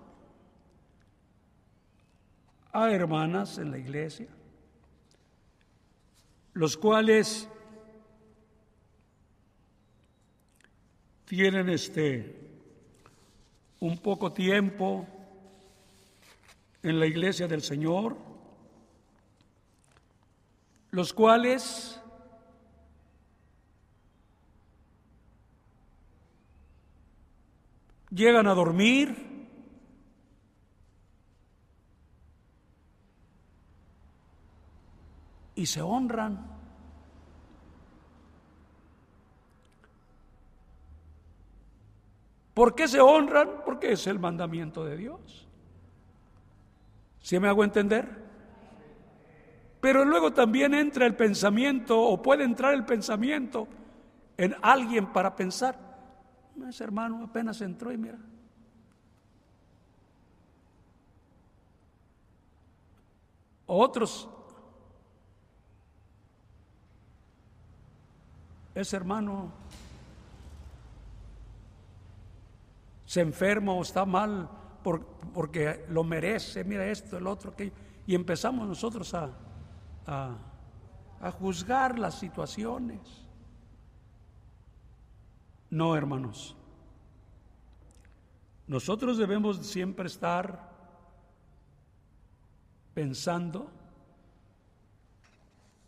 a hermanas en la iglesia, los cuales tienen este un poco tiempo en la iglesia del Señor, los cuales llegan a dormir, y se honran. ¿Por qué se honran? Porque es el mandamiento de Dios. ¿Sí me hago entender? Pero luego también entra el pensamiento, o puede entrar el pensamiento en alguien para pensar, ese hermano apenas entró y mira. Otros ese hermano se enferma o está mal porque lo merece, mira esto, el otro, que y empezamos nosotros a, a juzgar las situaciones. No, hermanos. Nosotros debemos siempre estar pensando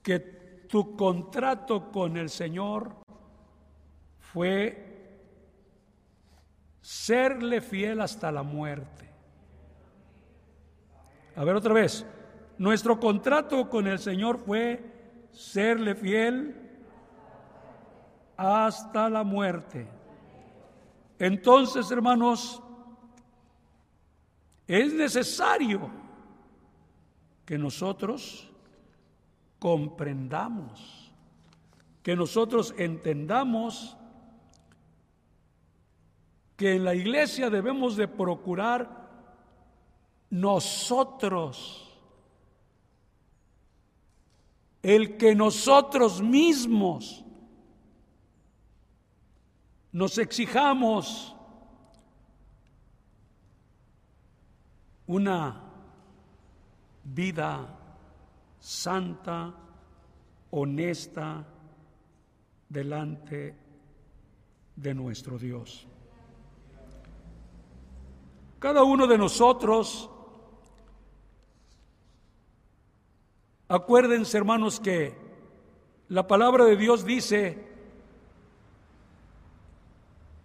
que tu contrato con el Señor fue serle fiel hasta la muerte. A ver otra vez, nuestro contrato con el Señor fue serle fiel hasta la muerte. Entonces, hermanos, es necesario que nosotros comprendamos, que nosotros entendamos que en la iglesia debemos de procurar nosotros, el que nosotros mismos nos exijamos una vida santa, honesta, delante de nuestro Dios. Cada uno de nosotros, acuérdense hermanos que la palabra de Dios dice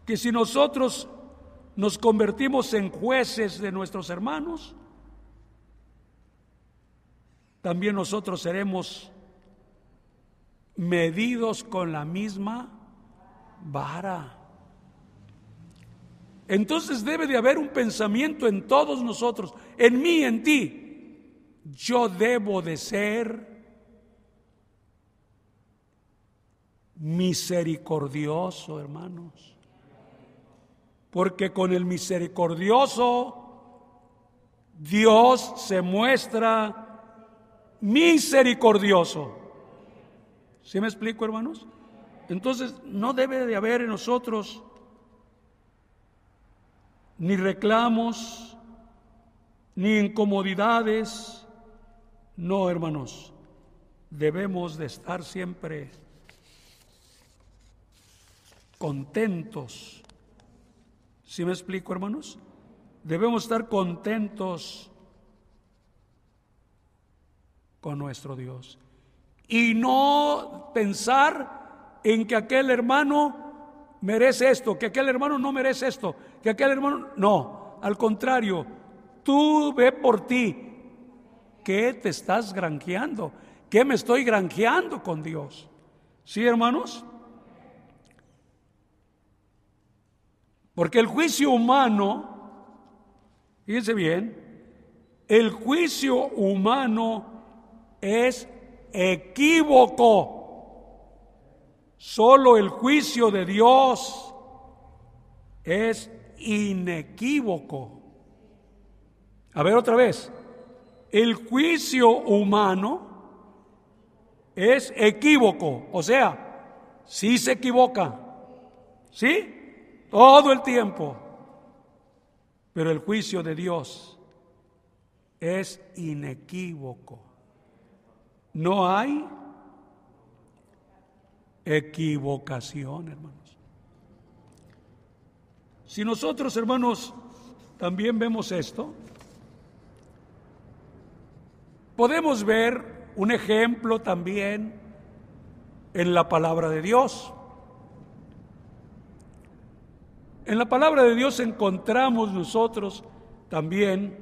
que si nosotros nos convertimos en jueces de nuestros hermanos, también nosotros seremos medidos con la misma vara. Entonces debe de haber un pensamiento en todos nosotros, en mí, en ti. Yo debo de ser misericordioso, hermanos. Porque con el misericordioso Dios se muestra misericordioso. ¿Sí me explico, hermanos? Entonces, no debe de haber en nosotros ni reclamos, ni incomodidades. No, hermanos, debemos de estar siempre contentos. ¿Sí me explico, hermanos? Debemos estar contentos con nuestro Dios. Y no pensar en que aquel hermano merece esto, que aquel hermano no merece esto, que aquel hermano... No, al contrario, tú ve por ti. ¿Qué te estás granjeando? ¿Qué me estoy granjeando con Dios? ¿Sí, hermanos? Porque el juicio humano, fíjense bien, el juicio humano es equívoco. Solo el juicio de Dios es inequívoco. A ver otra vez. El juicio humano es equívoco, o sea, sí se equivoca, ¿sí? Todo el tiempo. Pero el juicio de Dios es inequívoco. No hay equivocación, hermanos. Si nosotros, hermanos, también vemos esto, podemos ver un ejemplo también en la palabra de Dios. En la palabra de Dios encontramos nosotros también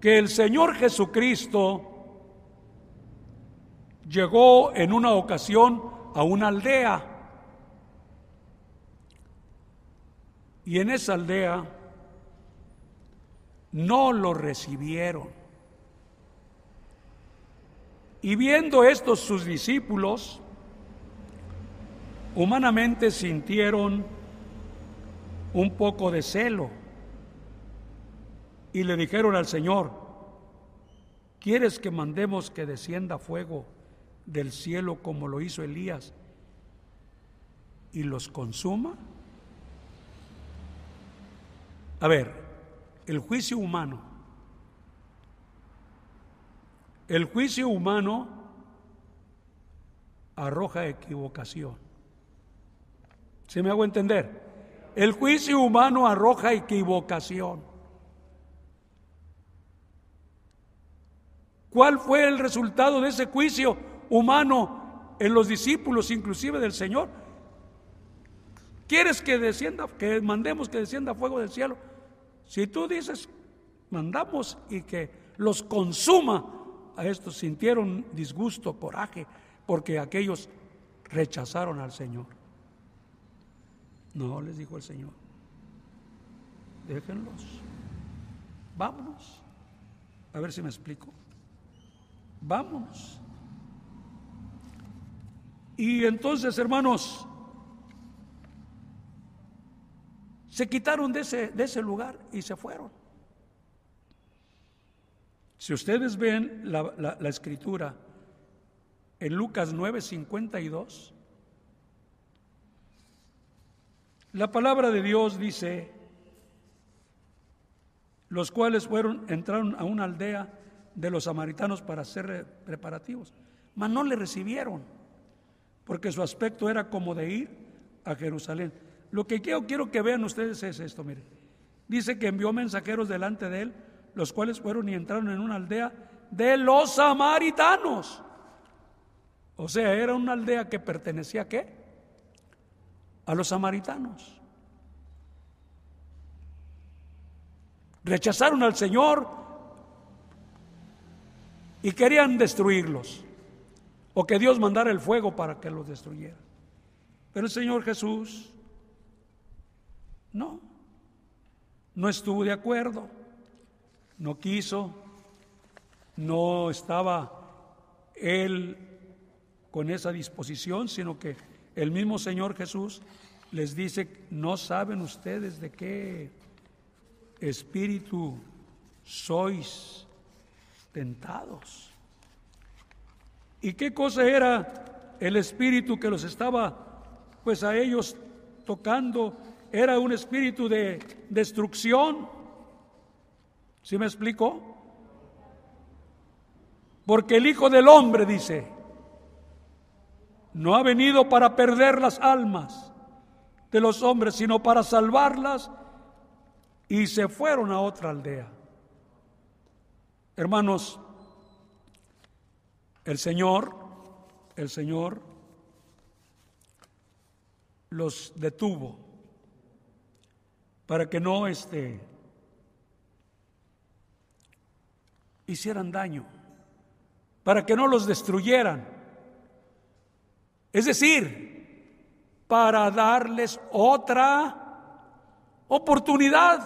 que el Señor Jesucristo llegó en una ocasión a una aldea y en esa aldea no lo recibieron. Y viendo estos sus discípulos, humanamente sintieron un poco de celo y le dijeron al Señor, ¿quieres que mandemos que descienda fuego del cielo como lo hizo Elías y los consuma? A ver, el juicio humano, el juicio humano arroja equivocación. ¿Se me hago entender? El juicio humano arroja equivocación. ¿Cuál fue el resultado de ese juicio humano en los discípulos, inclusive del Señor? ¿Quieres que descienda, que mandemos que descienda fuego del cielo? Si tú dices, mandamos y que los consuma, a estos sintieron disgusto, coraje, porque aquellos rechazaron al Señor. No, les dijo el Señor, déjenlos, vámonos. A ver si me explico. Vámonos. Y entonces, hermanos, se quitaron de ese, de ese lugar y se fueron. Si ustedes ven la, la escritura en Lucas 9:52, la palabra de Dios dice, los cuales fueron, entraron a una aldea de los samaritanos para hacer preparativos. Mas no le recibieron, porque su aspecto era como de ir a Jerusalén. Lo que quiero, que vean ustedes es esto, miren. Dice que envió mensajeros delante de él, los cuales fueron y entraron en una aldea de los samaritanos. O sea, era una aldea que pertenecía a qué? A los samaritanos. Rechazaron al Señor, y querían destruirlos o que Dios mandara el fuego para que los destruyera. Pero el Señor Jesús no, no estuvo de acuerdo, no quiso, no estaba él con esa disposición, sino que el mismo Señor Jesús les dice, no saben ustedes de qué espíritu sois tentados. ¿Y qué cosa era el espíritu que los estaba, pues a ellos tocando? Era un espíritu de destrucción. ¿Sí me explico? Porque el Hijo del Hombre dice, no ha venido para perder las almas de los hombres, sino para salvarlas, y se fueron a otra aldea. Hermanos, el Señor, el Señor los detuvo para que no este, hicieran daño, para que no los destruyeran. Es decir, para darles otra oportunidad.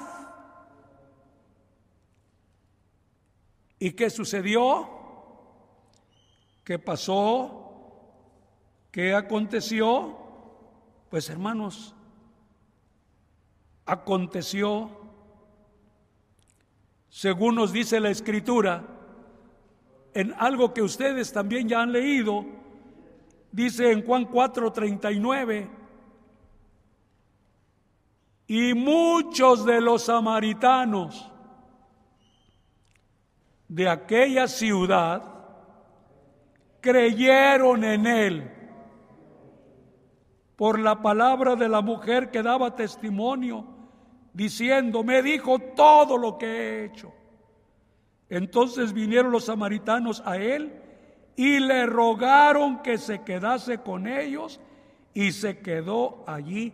¿Y qué sucedió? ¿Qué pasó? ¿Qué aconteció? Pues hermanos, aconteció, según nos dice la escritura, en algo que ustedes también ya han leído, dice en Juan 4:39, y muchos de los samaritanos de aquella ciudad creyeron en él por la palabra de la mujer que daba testimonio, diciendo, me dijo todo lo que he hecho. Entonces vinieron los samaritanos a él y le rogaron que se quedase con ellos y se quedó allí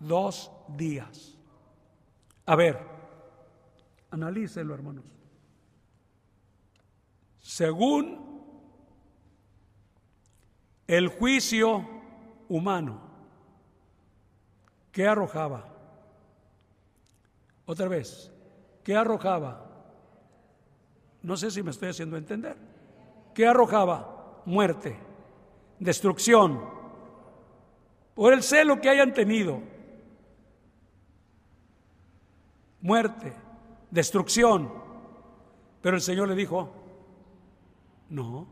dos días. A ver, analícelo, hermanos. Según el juicio humano, ¿qué arrojaba? Otra vez, ¿qué arrojaba? No sé si me estoy haciendo entender. ¿Qué arrojaba? Muerte, destrucción, por el celo que hayan tenido. Muerte, destrucción. Pero el Señor le dijo, no,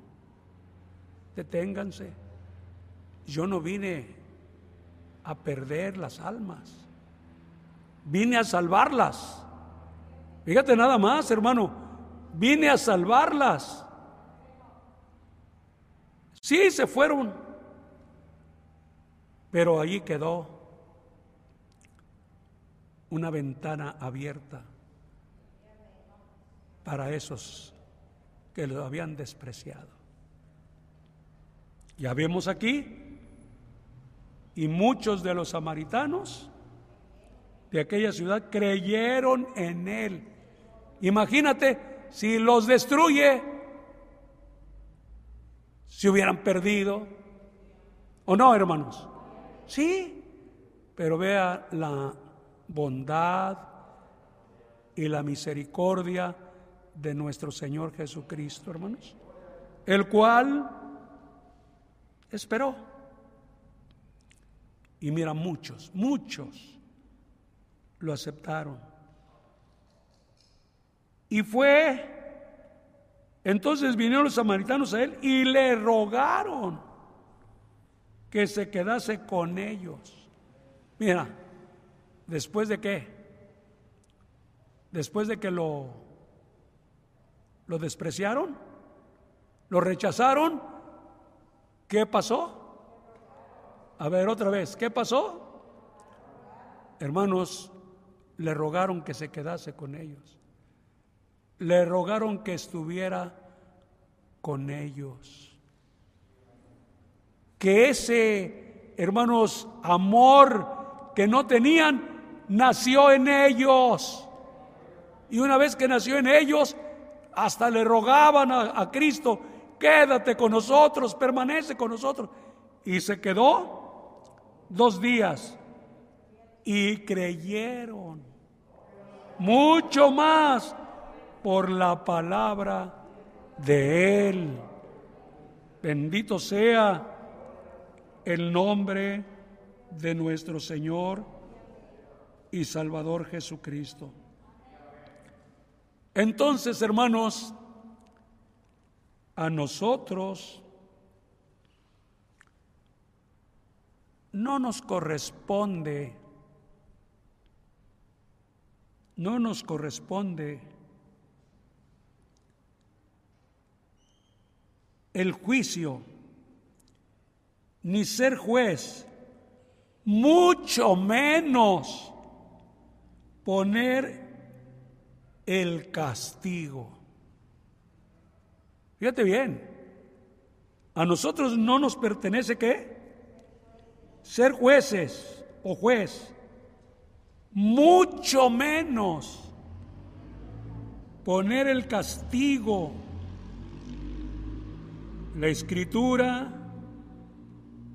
deténganse. Yo no vine a perder las almas, vine a salvarlas. Fíjate nada más, hermano, vine a salvarlas. Sí, se fueron, pero allí quedó una ventana abierta para esos que lo habían despreciado. Ya vemos aquí, y muchos de los samaritanos de aquella ciudad creyeron en él. Imagínate si los destruye, si hubieran perdido, ¿o no, hermanos? Sí, pero vea la bondad y la misericordia de nuestro Señor Jesucristo, hermanos, el cual esperó. Y mira, muchos, muchos lo aceptaron. Y fue, entonces vinieron los samaritanos a él y le rogaron que se quedase con ellos. Mira, después de qué? Después de que lo, lo despreciaron, lo rechazaron, ¿qué pasó? A ver otra vez, ¿qué pasó? Hermanos, le rogaron que se quedase con ellos le rogaron que estuviera con ellos. Que ese, hermanos, amor que no tenían, nació en ellos. Y una vez que nació en ellos, hasta le rogaban a, Cristo, quédate con nosotros, permanece con nosotros. Y se quedó dos días y creyeron mucho más por la palabra de Él. Bendito sea el nombre de nuestro Señor y Salvador Jesucristo. Entonces, hermanos, a nosotros no nos corresponde, no nos corresponde el juicio, ni ser juez, mucho menos poner el castigo. Fíjate bien, a nosotros no nos pertenece qué? Ser jueces o juez, mucho menos poner el castigo la escritura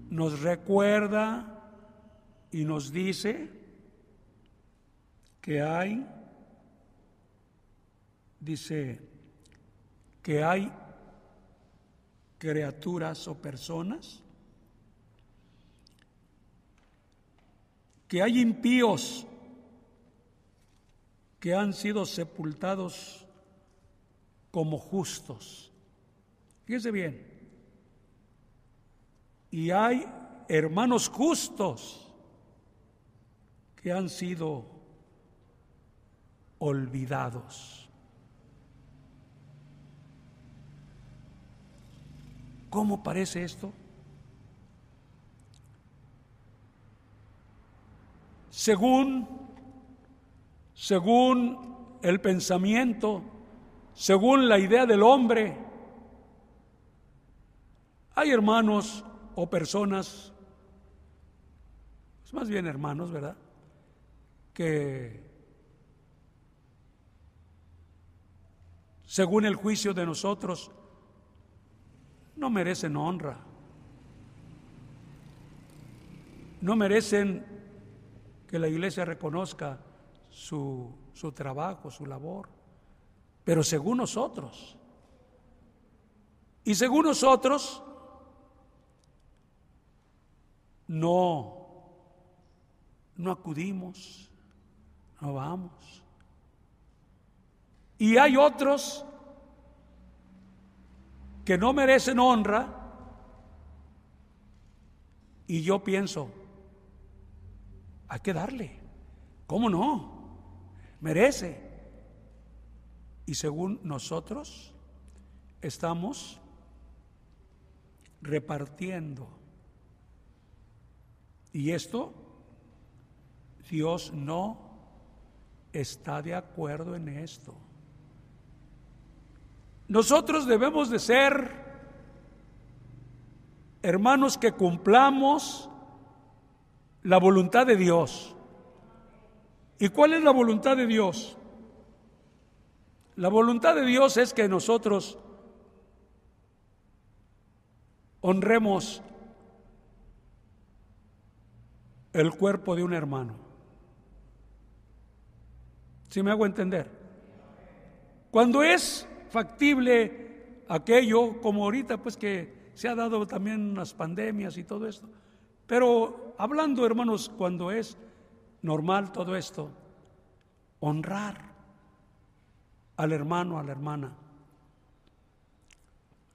nos recuerda y nos dice que hay, dice, que hay criaturas o personas, que hay impíos que han sido sepultados como justos. Fíjese bien. Y hay hermanos justos que han sido olvidados. ¿Cómo parece esto? Según según el pensamiento, según la idea del hombre, hay hermanos o personas es más bien hermanos, ¿verdad? Que según el juicio de nosotros, no merecen honra, no merecen que la iglesia reconozca su, su trabajo, su labor, pero según nosotros, y según nosotros, no, no acudimos, no vamos. Y hay otros que no merecen honra y yo pienso, hay que darle. ¿Cómo no? Merece. Y según nosotros, estamos repartiendo. Y esto, Dios no está de acuerdo en esto. Nosotros debemos de ser hermanos que cumplamos la voluntad de Dios. ¿Y cuál es la voluntad de Dios? La voluntad de Dios es que nosotros honremos el cuerpo de un hermano. Si me hago entender? Cuando es factible aquello, como ahorita pues que se ha dado también unas pandemias y todo esto, pero hablando hermanos, cuando es normal todo esto, honrar al hermano, a la hermana.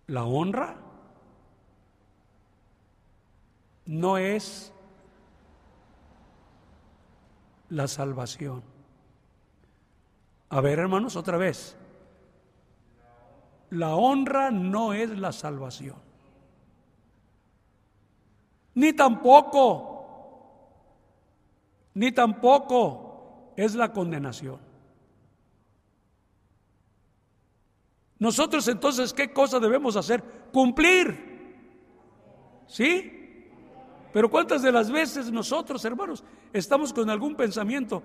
La honra no es la salvación. A ver, hermanos, otra vez. La honra no es la salvación. Ni tampoco, ni tampoco es la condenación. Nosotros entonces, ¿qué cosa debemos hacer? Cumplir. ¿Sí? Pero ¿cuántas de las veces nosotros, hermanos, estamos con algún pensamiento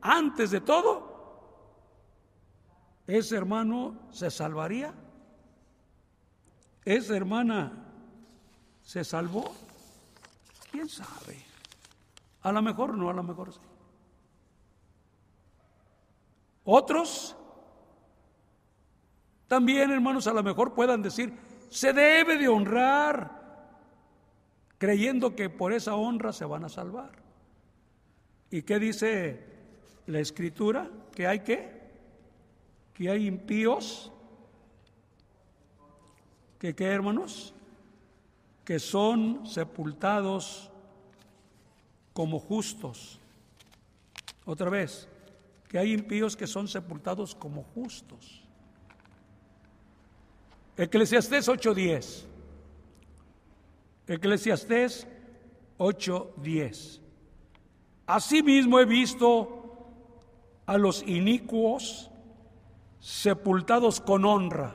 antes de todo? ¿Ese hermano se salvaría? ¿Esa hermana se salvó? ¿Quién sabe? A lo mejor no, a lo mejor sí. Otros también, hermanos, a lo mejor puedan decir, se debe de honrar creyendo que por esa honra se van a salvar. ¿Y qué dice la escritura? ¿Que hay qué? Que hay impíos. ¿Que qué, hermanos? Que son sepultados como justos. Otra vez, que hay impíos que son sepultados como justos. Eclesiastés 8:10. Eclesiastés 8:10. Asimismo he visto a los inicuos sepultados con honra,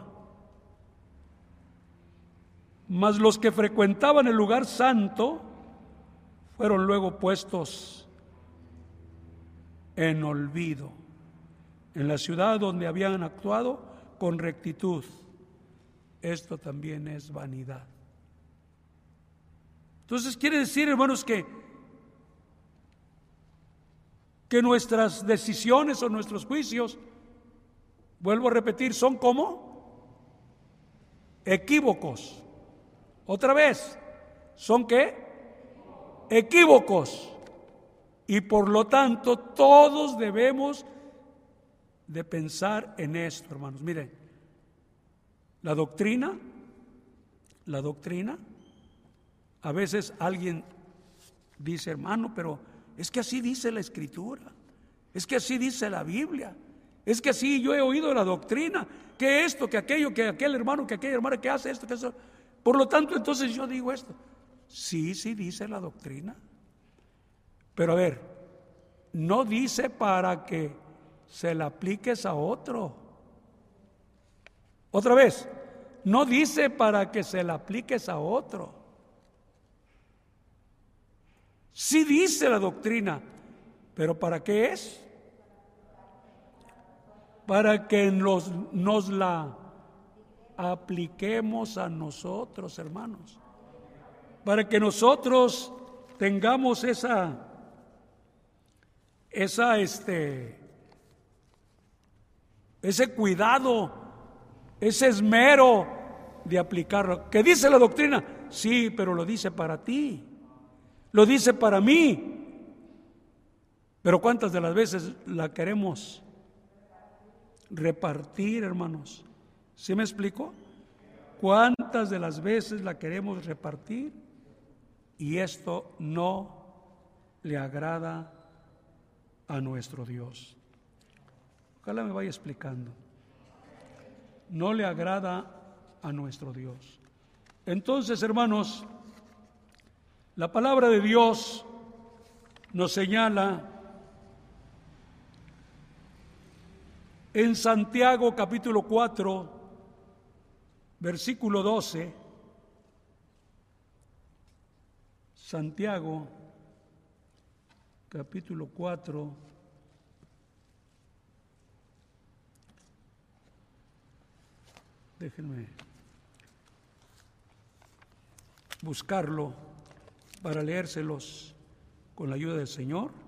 mas los que frecuentaban el lugar santo fueron luego puestos en olvido, en la ciudad donde habían actuado con rectitud. Esto también es vanidad. Entonces quiere decir, hermanos, que, que nuestras decisiones o nuestros juicios, vuelvo a repetir, son como equívocos. Otra vez, ¿son qué? Equívocos. Y por lo tanto, todos debemos de pensar en esto, hermanos. Miren, la doctrina, la doctrina a veces alguien dice, hermano, pero es que así dice la escritura, es que así dice la Biblia, es que así yo he oído la doctrina, que esto, que aquello, que aquel hermano, que aquella hermana que hace esto, que eso. Por lo tanto, entonces yo digo esto. Sí, sí dice la doctrina. Pero a ver, no dice para que se la apliques a otro. Otra vez, no dice para que se la apliques a otro Sí dice la doctrina, pero ¿para qué es? Para que nos, la apliquemos a nosotros, hermanos. Para que nosotros tengamos esa, esa, este, ese cuidado, ese esmero de aplicarlo. ¿Qué dice la doctrina? Sí, pero lo dice para ti, lo dice para mí. Pero ¿cuántas de las veces la queremos repartir, hermanos? ¿Sí me explico? ¿Cuántas de las veces la queremos repartir? Y esto no le agrada a nuestro Dios. Ojalá me vaya explicando. No le agrada a nuestro Dios. Entonces, hermanos, la palabra de Dios nos señala en Santiago capítulo 4, versículo 12, Santiago capítulo 4, déjenme buscarlo para leérselos con la ayuda del Señor.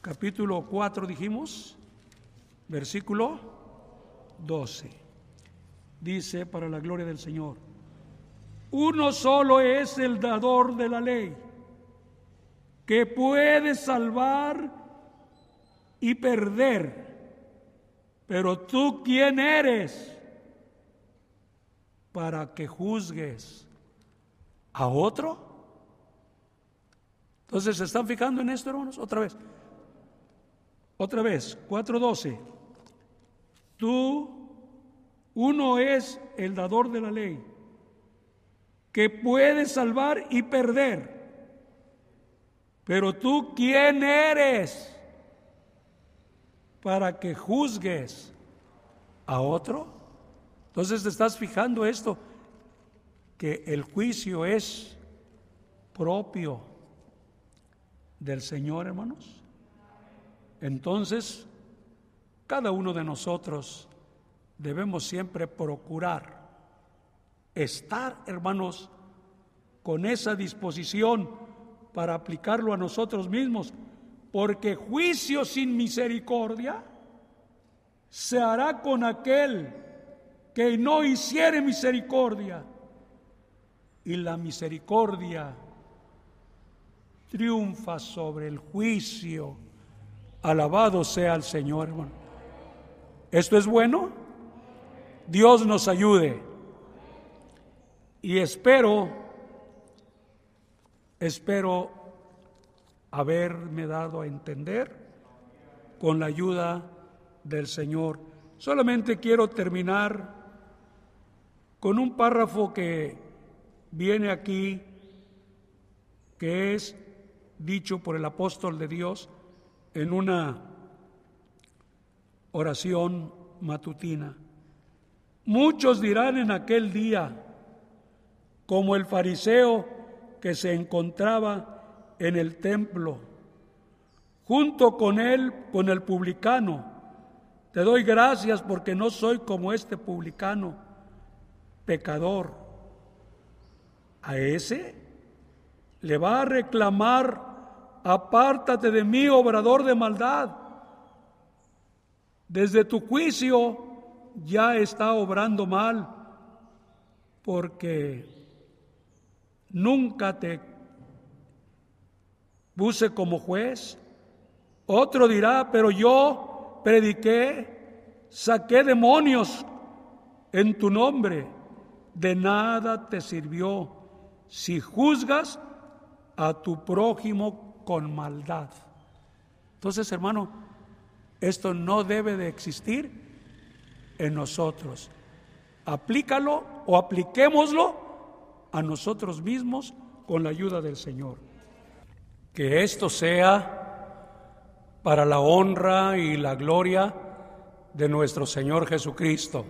Capítulo 4 dijimos, versículo 12. Dice, para la gloria del Señor, uno solo es el dador de la ley, que puede salvar y perder. Pero tú quién eres para que juzgues a otro. Entonces, ¿se están fijando en esto, hermanos? Otra vez. Otra vez, 4.12. Tú, uno es el dador de la ley, que puede salvar y perder. Pero tú, ¿quién eres para que juzgues a otro? Entonces te estás fijando esto, que el juicio es propio del Señor, hermanos. Entonces, cada uno de nosotros debemos siempre procurar estar, hermanos, con esa disposición para aplicarlo a nosotros mismos, porque juicio sin misericordia se hará con aquel que no hiciere misericordia. Y la misericordia triunfa sobre el juicio. Alabado sea el Señor. ¿Esto es bueno? Dios nos ayude. Y espero, espero haberme dado a entender con la ayuda del Señor. Solamente quiero terminar con un párrafo que viene aquí, que es dicho por el apóstol de Dios en una oración matutina. Muchos dirán en aquel día, como el fariseo que se encontraba en el templo, junto con él, con el publicano, te doy gracias porque no soy como este publicano pecador, a ese le va a reclamar, apártate de mí, obrador de maldad. Desde tu juicio ya está obrando mal, porque nunca te puse como juez. Otro dirá, pero yo prediqué, saqué demonios en tu nombre de nada te sirvió si juzgas a tu prójimo con maldad. Entonces, hermano, esto no debe de existir en nosotros. Aplícalo o apliquémoslo a nosotros mismos con la ayuda del Señor. Que esto sea para la honra y la gloria de nuestro Señor Jesucristo